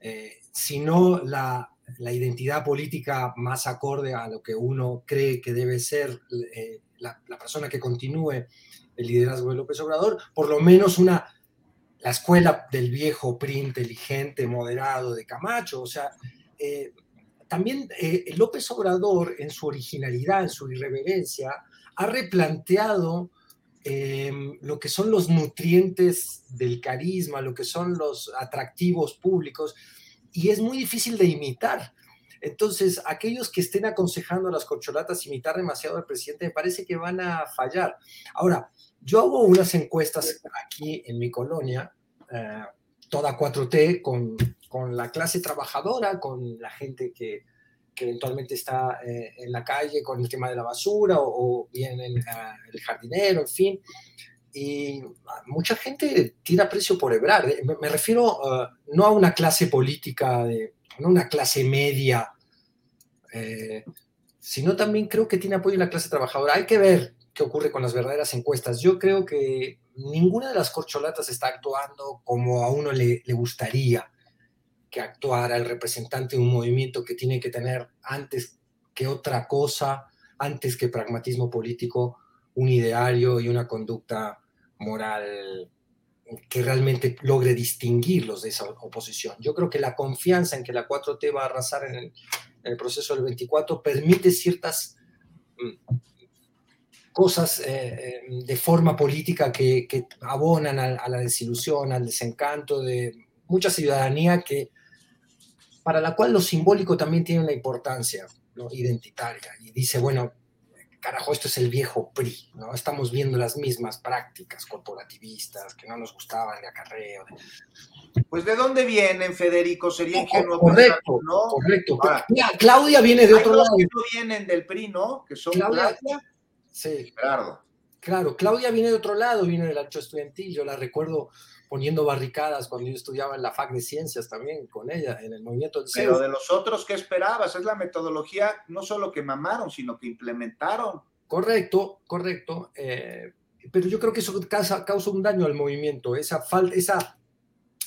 eh, sino la, la identidad política más acorde a lo que uno cree que debe ser eh, la, persona que continúe el liderazgo de López Obrador, por lo menos una, la escuela del viejo PRI inteligente, moderado de Camacho, o sea, eh, también eh, López Obrador en su originalidad, en su irreverencia, ha replanteado eh, lo que son los nutrientes del carisma, lo que son los atractivos públicos, y es muy difícil de imitar. Entonces, aquellos que estén aconsejando a las corcholatas imitar demasiado al presidente, me parece que van a fallar. Ahora, yo hago unas encuestas aquí en mi colonia, eh, toda 4T, con, con, la clase trabajadora, con la gente que, eventualmente está eh, en la calle con el tema de la basura o, bien el, el jardinero, en fin. Y mucha gente tira precio por hebrar. Me, refiero no a una clase política de no una clase media, eh, sino también creo que tiene apoyo en la clase trabajadora. Hay que ver qué ocurre con las verdaderas encuestas. Yo creo que ninguna de las corcholatas está actuando como a uno le, le gustaría que actuara el representante de un movimiento que tiene que tener antes que otra cosa, antes que pragmatismo político, un ideario y una conducta moral que realmente logre distinguirlos de esa oposición. Yo creo que la confianza en que la 4T va a arrasar en el, proceso del 24 permite ciertas mm, cosas eh, eh, de forma política que, abonan a, la desilusión, al desencanto de mucha ciudadanía que para la cual lo simbólico también tiene una importancia identitaria y dice, bueno, carajo, esto es el viejo PRI, ¿no? Estamos viendo las mismas prácticas corporativistas que no nos gustaban de acarreo. Pues de dónde vienen, Federico, sería ingenuo. Correcto, ¿no? correcto. Claudia viene de otro lado. Que no vienen del PRI, ¿no? Que son Claudia, sí. Claro. Claro, Claudia viene de otro lado, viene del ancho estudiantil, yo la recuerdo poniendo barricadas cuando yo estudiaba en la FAC de Ciencias también con ella, en el movimiento del Pero de los otros, ¿qué esperabas? Es la metodología no solo que mamaron, sino que implementaron. Correcto, correcto. Eh, pero yo creo que eso causa, causa, un daño al movimiento, esa falta, esa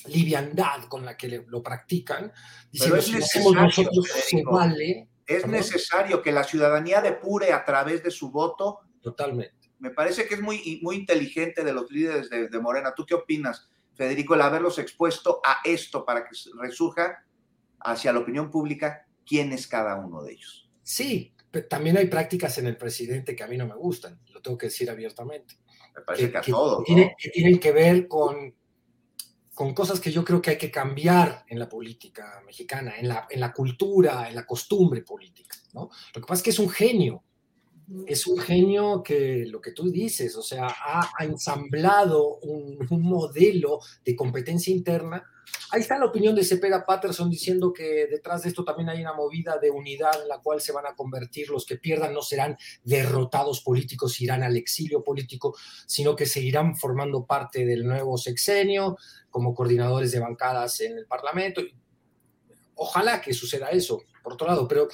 liviandad con la que lo practican. Pero es necesario, vale, es necesario que la ciudadanía depure a través de su voto. Totalmente. Me parece que es muy, muy inteligente de los líderes de, de Morena. ¿Tú qué opinas? Federico, el haberlos expuesto a esto para que resurja hacia la opinión pública quién es cada uno de ellos. Sí, pero también hay prácticas en el presidente que a mí no me gustan, lo tengo que decir abiertamente. Me parece que, a todos. Que, tienen que ver con, con cosas que yo creo que hay que cambiar en la política mexicana, en la, en la cultura, en la costumbre política. ¿no? Lo que pasa es que es un genio, es un genio que lo que tú dices, o sea, ha, ensamblado un, modelo de competencia interna. Ahí está la opinión de Cepeda Patterson diciendo que detrás de esto también hay una movida de unidad en la cual se van a convertir, los que pierdan no serán derrotados políticos, irán al exilio político, sino que seguirán formando parte del nuevo sexenio como coordinadores de bancadas en el Parlamento. Ojalá que suceda eso, por otro lado, pero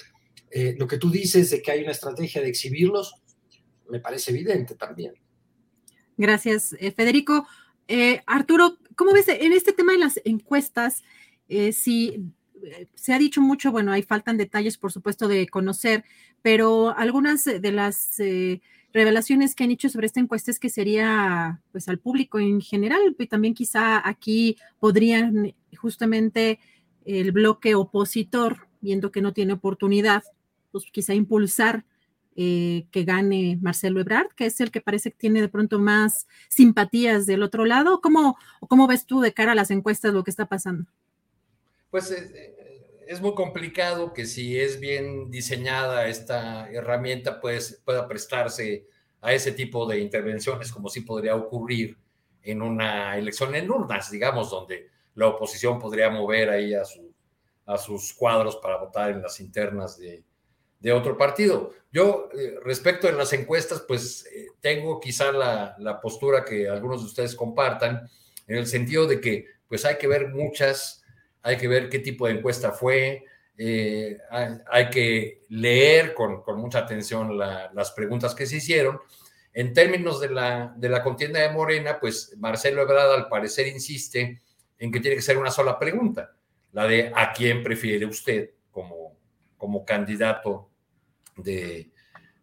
eh, lo que tú dices de que hay una estrategia de exhibirlos, me parece evidente también. Gracias, eh, Federico. Eh, Arturo, ¿cómo ves en este tema de las encuestas? si se ha dicho mucho, bueno, hay faltan detalles, por supuesto, de conocer, pero algunas de las revelaciones que han hecho sobre esta encuesta es que sería, pues, al público en general, y también quizá aquí podrían justamente el bloque opositor, viendo que no tiene oportunidad, pues quizá impulsar eh, que gane Marcelo Ebrard, que es el que parece que tiene de pronto más simpatías del otro lado. ¿Cómo, cómo ves tú de cara a las encuestas lo que está pasando? Pues eh, es muy complicado que si es bien diseñada esta herramienta, pues pueda prestarse a ese tipo de intervenciones como si podría ocurrir en una elección en urnas, digamos, donde la oposición podría mover ahí a, su, a sus cuadros para votar en las internas de, de otro partido. Yo, eh, respecto de las encuestas, pues eh, tengo quizá la, postura que algunos de ustedes compartan, en el sentido de que pues hay que ver muchas, hay que ver qué tipo de encuesta fue, eh, hay, que leer con, mucha atención las preguntas que se hicieron. En términos de la, de la contienda de Morena, pues Marcelo Ebrard al parecer insiste en que tiene que ser una sola pregunta, la de ¿a quién prefiere usted como, como candidato de,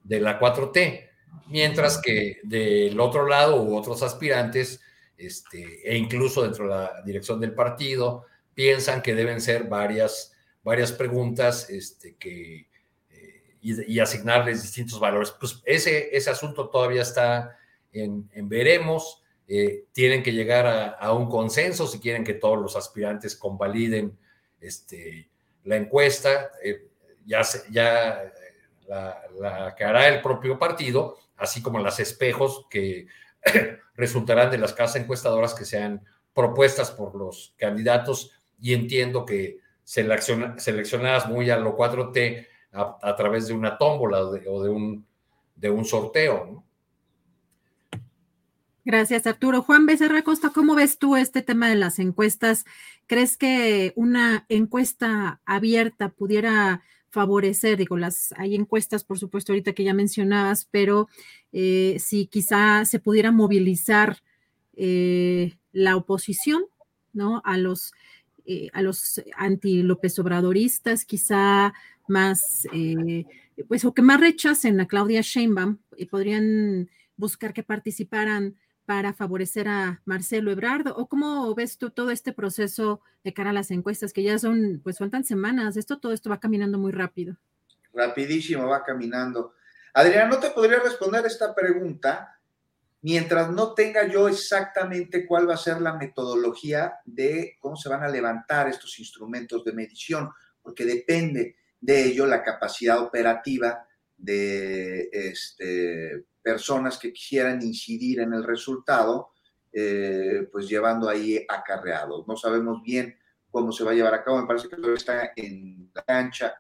la 4T. mientras que del otro lado u otros aspirantes, este, e incluso dentro de la dirección del partido, piensan que deben ser varias, varias preguntas este, que, eh, y, asignarles distintos valores. Pues ese, ese asunto todavía está en, veremos. Eh, tienen que llegar a, un consenso si quieren que todos los aspirantes convaliden este, la encuesta. Eh, ya, ya la, la, que hará el propio partido, así como las espejos que resultarán de las casas encuestadoras que sean propuestas por los candidatos y entiendo que seleccionadas muy a lo 4T a, través de una tómbola o de, un, de un sorteo. Gracias, Arturo. Juan Becerra Costa, ¿cómo ves tú este tema de las encuestas? ¿Crees que una encuesta abierta pudiera favorecer, digo, las hay encuestas, por supuesto, ahorita que ya mencionabas, pero eh, si quizá se pudiera movilizar eh, la oposición, ¿no? A los, eh, a los anti-López Obradoristas, quizá más, pues, o que más rechacen a Claudia Sheinbaum, y podrían buscar que participaran para favorecer a Marcelo Ebrard? ¿O cómo ves tú todo este proceso de cara a las encuestas que ya son, pues faltan semanas? Esto, todo esto va caminando muy rápido. Rapidísimo, va caminando. Adrián, no te podría responder esta pregunta mientras no tenga yo exactamente cuál va a ser la metodología de cómo se van a levantar estos instrumentos de medición, porque depende de ello la capacidad operativa de este, personas que quisieran incidir en el resultado, eh, pues llevando ahí acarreados. No sabemos bien cómo se va a llevar a cabo, me parece que está en la cancha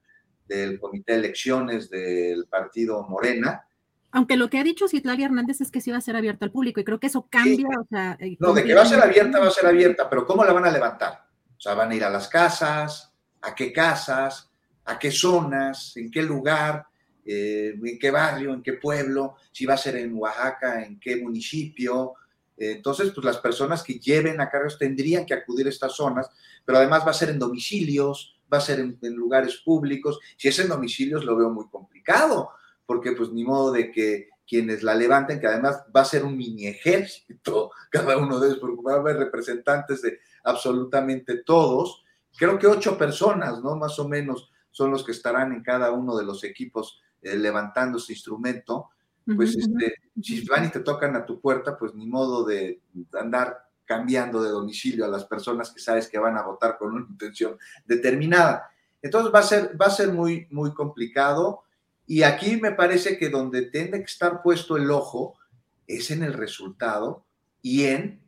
del Comité de Elecciones del Partido Morena. Aunque lo que ha dicho Citlali Hernández es que sí va a ser abierta al público y creo que eso cambia. O sea, eh, no, de que va a ser abierta, va a ser abierta, pero ¿cómo la van a levantar? O sea, van a ir a las casas, a qué casas, a qué zonas, en qué lugar, eh, en qué barrio, en qué pueblo, si va a ser en Oaxaca, en qué municipio. Eh, entonces, pues las personas que lleven a cargos tendrían que acudir a estas zonas, pero además va a ser en domicilios, va a ser en, lugares públicos. Si es en domicilios, lo veo muy complicado, porque pues ni modo de que quienes la levanten, que además va a ser un mini ejército, cada uno de ellos, porque va a haber representantes de absolutamente todos. Creo que ocho personas, ¿no? Más o menos son los que estarán en cada uno de los equipos eh, levantando ese instrumento, pues este, si van y te tocan a tu puerta, pues ni modo de andar cambiando de domicilio a las personas que sabes que van a votar con una intención determinada. Entonces va a ser, va a ser muy, muy complicado y aquí me parece que donde tiene que estar puesto el ojo es en el resultado y en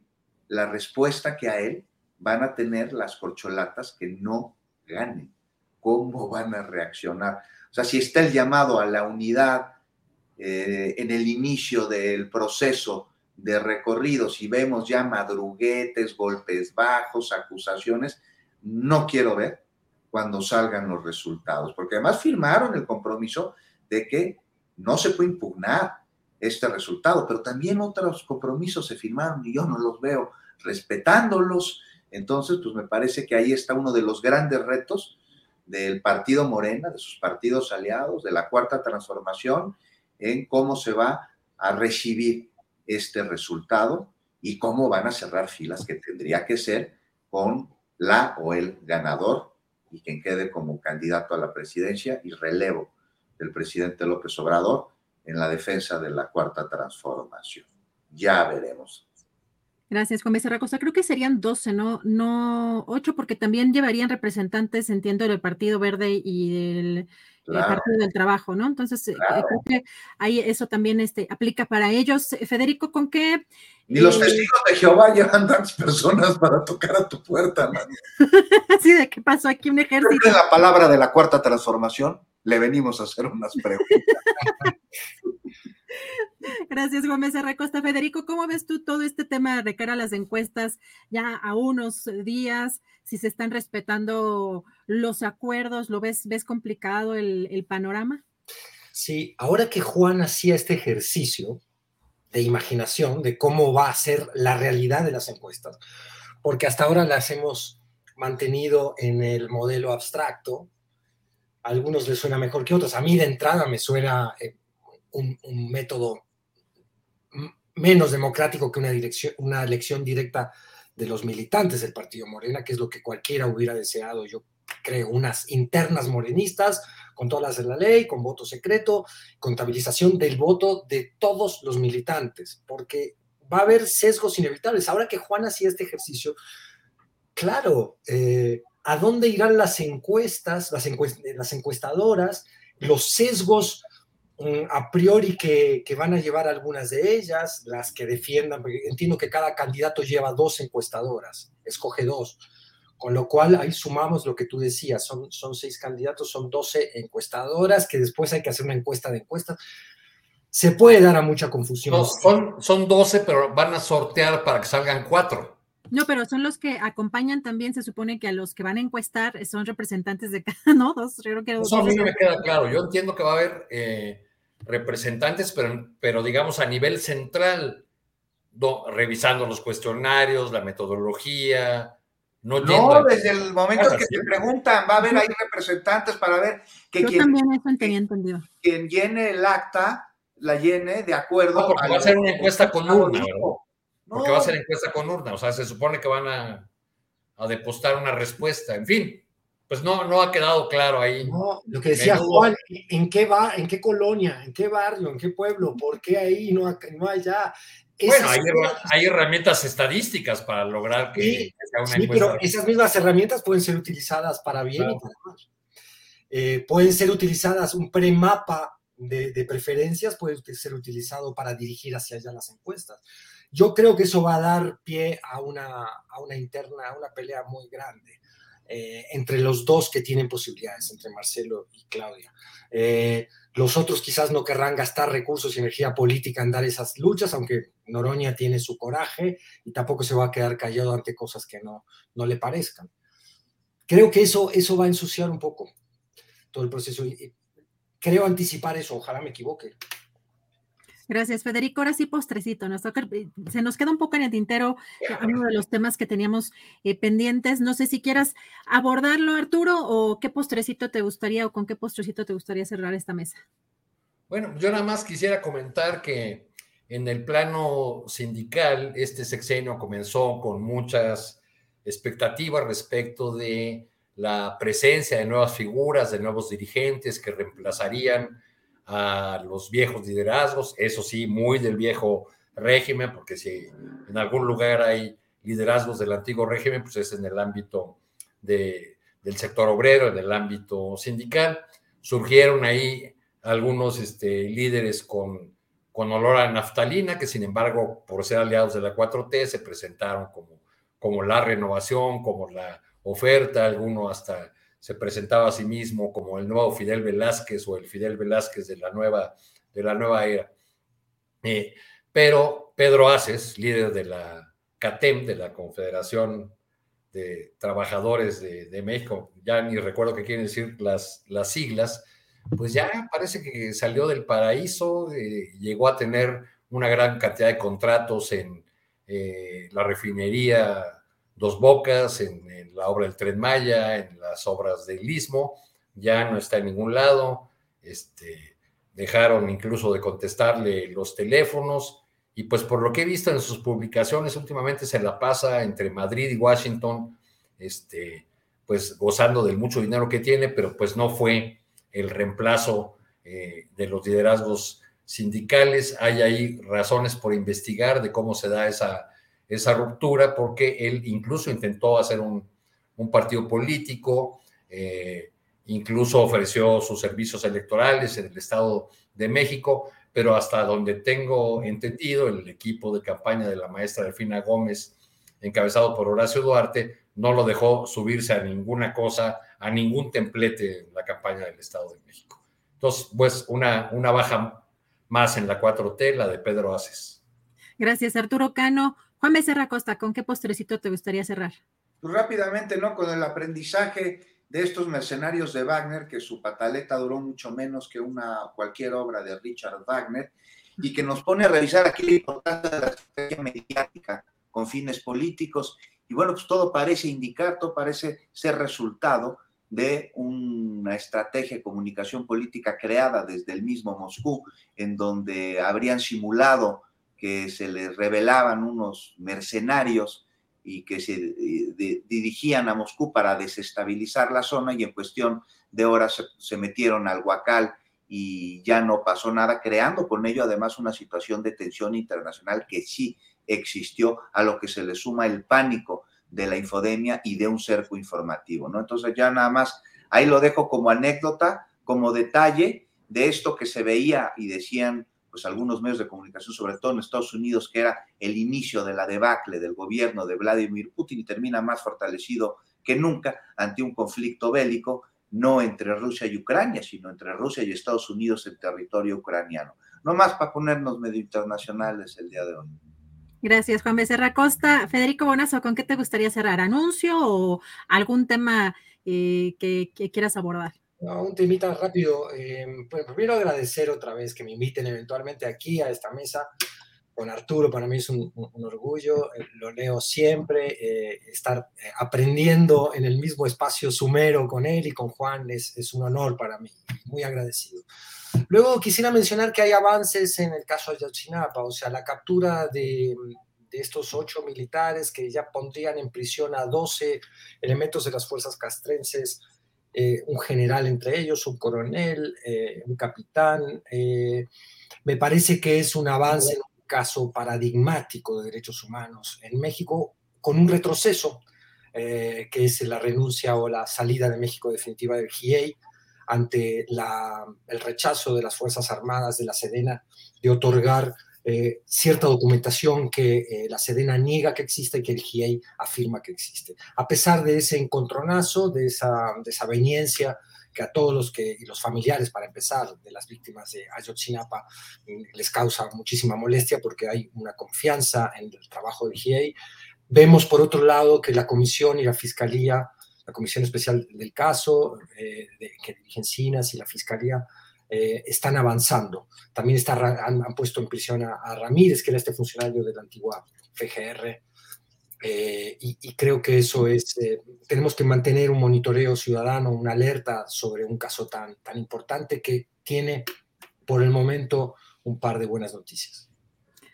la respuesta que a él van a tener las corcholatas que no ganen. ¿Cómo van a reaccionar? O sea, si está el llamado a la unidad eh, en el inicio del proceso de recorrido, si vemos ya madruguetes, golpes bajos, acusaciones, no quiero ver cuando salgan los resultados, porque además firmaron el compromiso de que no se puede impugnar este resultado, pero también otros compromisos se firmaron y yo no los veo respetándolos. Entonces, pues me parece que ahí está uno de los grandes retos del partido Morena, de sus partidos aliados, de la cuarta transformación, en cómo se va a recibir este resultado y cómo van a cerrar filas que tendría que ser con la o el ganador y quien quede como candidato a la presidencia y relevo del presidente López Obrador en la defensa de la cuarta transformación. Ya veremos. Gracias, Juan Becerra Costa. Creo que serían 12, no, no 8, porque también llevarían representantes, entiendo, del Partido Verde y del eh, Partido del Trabajo, ¿no? Entonces, eh, creo que ahí eso también este, aplica para ellos. Federico, ¿con qué? Ni los eh, testigos de Jehová llevan tantas personas para tocar a tu puerta, man. sí, ¿de qué pasó aquí un ejército? Creo la palabra de la cuarta transformación le venimos a hacer unas preguntas. Gracias, Gómez Costa. Federico, ¿cómo ves tú todo este tema de cara a las encuestas ya a unos días? Si se están respetando los acuerdos, ¿lo ves, ves complicado el, el panorama? Sí, ahora que Juan hacía este ejercicio de imaginación de cómo va a ser la realidad de las encuestas, porque hasta ahora las hemos mantenido en el modelo abstracto, a algunos les suena mejor que otros. A mí de entrada me suena eh, un, método menos democrático que una, dirección, una elección directa de los militantes del partido Morena, que es lo que cualquiera hubiera deseado, yo creo, unas internas morenistas, con todas las de la ley, con voto secreto, contabilización del voto de todos los militantes, porque va a haber sesgos inevitables. Ahora que Juan hacía este ejercicio, claro, eh, ¿a dónde irán las encuestas, las, las encuestadoras, los sesgos a priori que, que, van a llevar algunas de ellas, las que defiendan, porque entiendo que cada candidato lleva dos encuestadoras, escoge dos, con lo cual ahí sumamos lo que tú decías, son, son seis candidatos, son doce encuestadoras, que después hay que hacer una encuesta de encuestas. Se puede dar a mucha confusión. son, son 12, pero van a sortear para que salgan cuatro. No, pero son los que acompañan también, se supone que a los que van a encuestar son representantes de cada, ¿no? Dos, creo que Eso a mí no me queda claro. Yo entiendo que va a haber eh, representantes, pero, pero digamos a nivel central, revisando los cuestionarios, la metodología. No, no desde el momento que te preguntan, va a haber ahí representantes para ver que Yo también eso tenía entendido. Quien llene el acta, la llene de acuerdo. No, porque va a ser una encuesta con urna, porque va a ser encuesta con urna, o sea, se supone que van a, a depositar una respuesta, en fin, pues no, no ha quedado claro ahí. No, lo que decía Juan, ¿en qué va, en qué colonia, en qué barrio, en qué pueblo, por qué ahí no, no allá? Bueno, hay, hay, herramientas estadísticas para lograr que, sea una sí, pero esas mismas herramientas pueden ser utilizadas para bien y para mal. Eh, pueden ser utilizadas un premapa de, de preferencias, puede ser utilizado para dirigir hacia allá las encuestas. Yo creo que eso va a dar pie a una, a una interna, a una pelea muy grande eh, entre los dos que tienen posibilidades, entre Marcelo y Claudia. Eh, los otros quizás no querrán gastar recursos y energía política en dar esas luchas, aunque Noroña tiene su coraje y tampoco se va a quedar callado ante cosas que no, no le parezcan. Creo que eso, eso va a ensuciar un poco todo el proceso. Creo anticipar eso, ojalá me equivoque. Gracias, Federico. Ahora sí, postrecito. Nos eh, se nos queda un poco en el tintero uno de los temas que teníamos eh, pendientes. No sé si quieras abordarlo, Arturo, o qué postrecito te gustaría o con qué postrecito te gustaría cerrar esta mesa. Bueno, yo nada más quisiera comentar que en el plano sindical, este sexenio comenzó con muchas expectativas respecto de la presencia de nuevas figuras, de nuevos dirigentes que reemplazarían a los viejos liderazgos, eso sí, muy del viejo régimen, porque si en algún lugar hay liderazgos del antiguo régimen, pues es en el ámbito de, del sector obrero, en el ámbito sindical. Surgieron ahí algunos este, líderes con, con olor a naftalina, que sin embargo, por ser aliados de la 4T, se presentaron como, como la renovación, como la oferta, alguno hasta se presentaba a sí mismo como el nuevo Fidel Velázquez o el Fidel Velázquez de la nueva, de la nueva era. Eh, pero Pedro Aces, líder de la CATEM, de la Confederación de Trabajadores de, México, ya ni recuerdo qué quieren decir las, las siglas, pues ya parece que salió del paraíso, eh, llegó a tener una gran cantidad de contratos en eh, la refinería Dos Bocas, en, la obra del Tren Maya, en las obras del Istmo, ya no está en ningún lado, este, dejaron incluso de contestarle los teléfonos, y pues por lo que he visto en sus publicaciones últimamente se la pasa entre Madrid y Washington, este, pues gozando del mucho dinero que tiene, pero pues no fue el reemplazo eh, de los liderazgos sindicales. Hay ahí razones por investigar de cómo se da esa esa ruptura porque él incluso intentó hacer un, partido político, eh, incluso ofreció sus servicios electorales en el Estado de México, pero hasta donde tengo entendido, el equipo de campaña de la maestra Delfina Gómez, encabezado por Horacio Duarte, no lo dejó subirse a ninguna cosa, a ningún templete en la campaña del Estado de México. Entonces, pues una, una baja más en la 4T, la de Pedro Aces. Gracias, Arturo Cano. Juan Becerra Costa, ¿con qué postrecito te gustaría cerrar? Pues rápidamente, ¿no? Con el aprendizaje de estos mercenarios de Wagner, que su pataleta duró mucho menos que una cualquier obra de Richard Wagner, y que nos pone a revisar aquí la importancia de la estrategia mediática con fines políticos. Y bueno, pues todo parece indicar, todo parece ser resultado de una estrategia de comunicación política creada desde el mismo Moscú, en donde habrían simulado que se les revelaban unos mercenarios y que se dirigían a Moscú para desestabilizar la zona y en cuestión de horas se, metieron al Huacal y ya no pasó nada, creando con ello además una situación de tensión internacional que sí existió, a lo que se le suma el pánico de la infodemia y de un cerco informativo, ¿no? Entonces ya nada más, ahí lo dejo como anécdota, como detalle de esto que se veía y decían pues algunos medios de comunicación, sobre todo en Estados Unidos, que era el inicio de la debacle del gobierno de Vladimir Putin y termina más fortalecido que nunca ante un conflicto bélico, no entre Rusia y Ucrania, sino entre Rusia y Estados Unidos en territorio ucraniano. No más para ponernos medio internacionales el día de hoy. Gracias, Juan Becerra Costa. Federico Bonazo, ¿con qué te gustaría cerrar? ¿Anuncio o algún tema eh, que, quieras abordar? Un temita rápido. Eh, pues, primero agradecer otra vez que me inviten eventualmente aquí a esta mesa con Arturo. Para mí es un, orgullo, eh, lo leo siempre. estar aprendiendo en el mismo espacio sumero con él y con Juan es, es un honor para mí. Muy agradecido. Luego quisiera mencionar que hay avances en el caso de Ayotzinapa, o sea, la captura de, estos ocho militares que ya pondrían en prisión a 12 elementos de las fuerzas castrenses, eh, un general entre ellos, un coronel, eh, un capitán. Eh, me parece que es un avance en un caso paradigmático de derechos humanos en México, con un retroceso, que es la renuncia o la salida de México definitiva del GIEI ante el rechazo de las Fuerzas Armadas de la Sedena de otorgar eh, cierta documentación que eh, la Sedena niega que existe y que el GIEI afirma que existe. A pesar de ese encontronazo, de esa desaveniencia que a todos los que, los familiares, para empezar, de las víctimas de Ayotzinapa, mm, les causa muchísima molestia porque hay una confianza en el trabajo del GIEI. Vemos, por otro lado, que la Comisión y la Fiscalía la Comisión Especial del Caso, eh, de, que dirigen CINAS y la Fiscalía, eh, están avanzando. También está, han, puesto en prisión a, Ramírez, que era este funcionario de la antigua FGR, eh, y, creo que eso es, tenemos que mantener un monitoreo ciudadano, una alerta sobre un caso tan, tan importante que tiene por el momento un par de buenas noticias.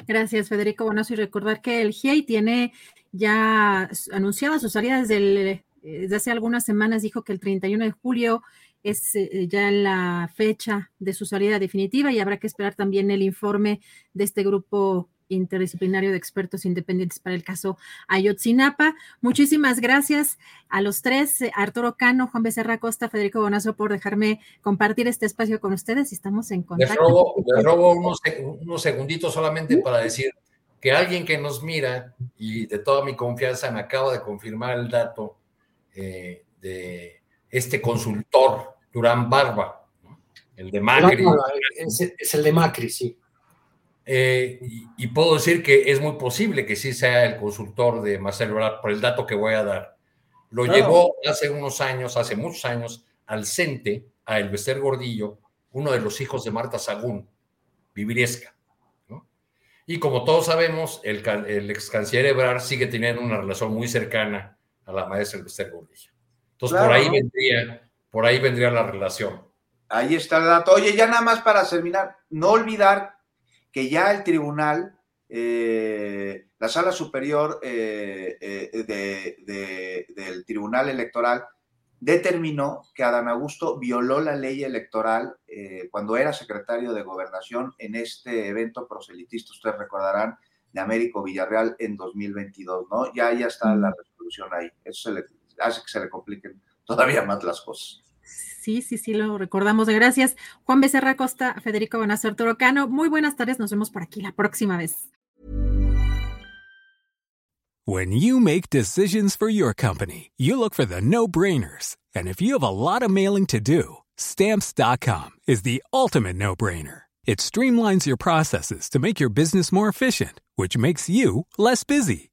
Gracias, Federico Bonazo. Y recordar que el GIEI tiene ya anunciada su salida desde eh, desde hace algunas semanas dijo que el 31 de julio es eh, ya la fecha de su salida definitiva y habrá que esperar también el informe de este grupo interdisciplinario de expertos independientes para el caso Ayotzinapa. Muchísimas gracias a los tres, eh, Arturo Cano, Juan Becerra Costa, Federico Bonazo, por dejarme compartir este espacio con ustedes y estamos en contacto. Les robo, unos, unos, segunditos solamente para decir que alguien que nos mira y de toda mi confianza me acaba de confirmar el dato eh, de este consultor, Durán Barba, el de Macri. Es, el de Macri, sí. Eh, y, puedo decir que es muy posible que sí sea el consultor de Marcelo Ebrard por el dato que voy a dar. Lo llevó hace unos años, hace muchos años, al CENTE, a Elvester Gordillo, uno de los hijos de Marta Sagún, Viviriesca. Y como todos sabemos, el, el ex canciller Ebrard sigue teniendo una relación muy cercana a la maestra Esther Gordillo. Entonces, por ahí vendría, por ahí vendría la relación. Ahí está el dato. Oye, ya nada más para terminar, no olvidar que ya el tribunal, eh, la sala superior eh, eh, del tribunal electoral determinó que Adán Augusto violó la ley electoral cuando era secretario de gobernación en este evento proselitista, ustedes recordarán, de Américo Villarreal en 2022, ¿no? Ya, ya está la resolución ahí. Eso se le, hace que se le compliquen todavía más las cosas. Sí, sí, sí, lo recordamos. Gracias. Juan Becerra Costa, Federico Bonazo, Arturo Cano. Muy buenas tardes. Nos vemos por aquí la próxima vez. When you make decisions for your company, you look for the no-brainers. And if you have a lot of mailing to do, stamps.com is the ultimate no-brainer. It streamlines your processes to make your business more efficient, which makes you less busy.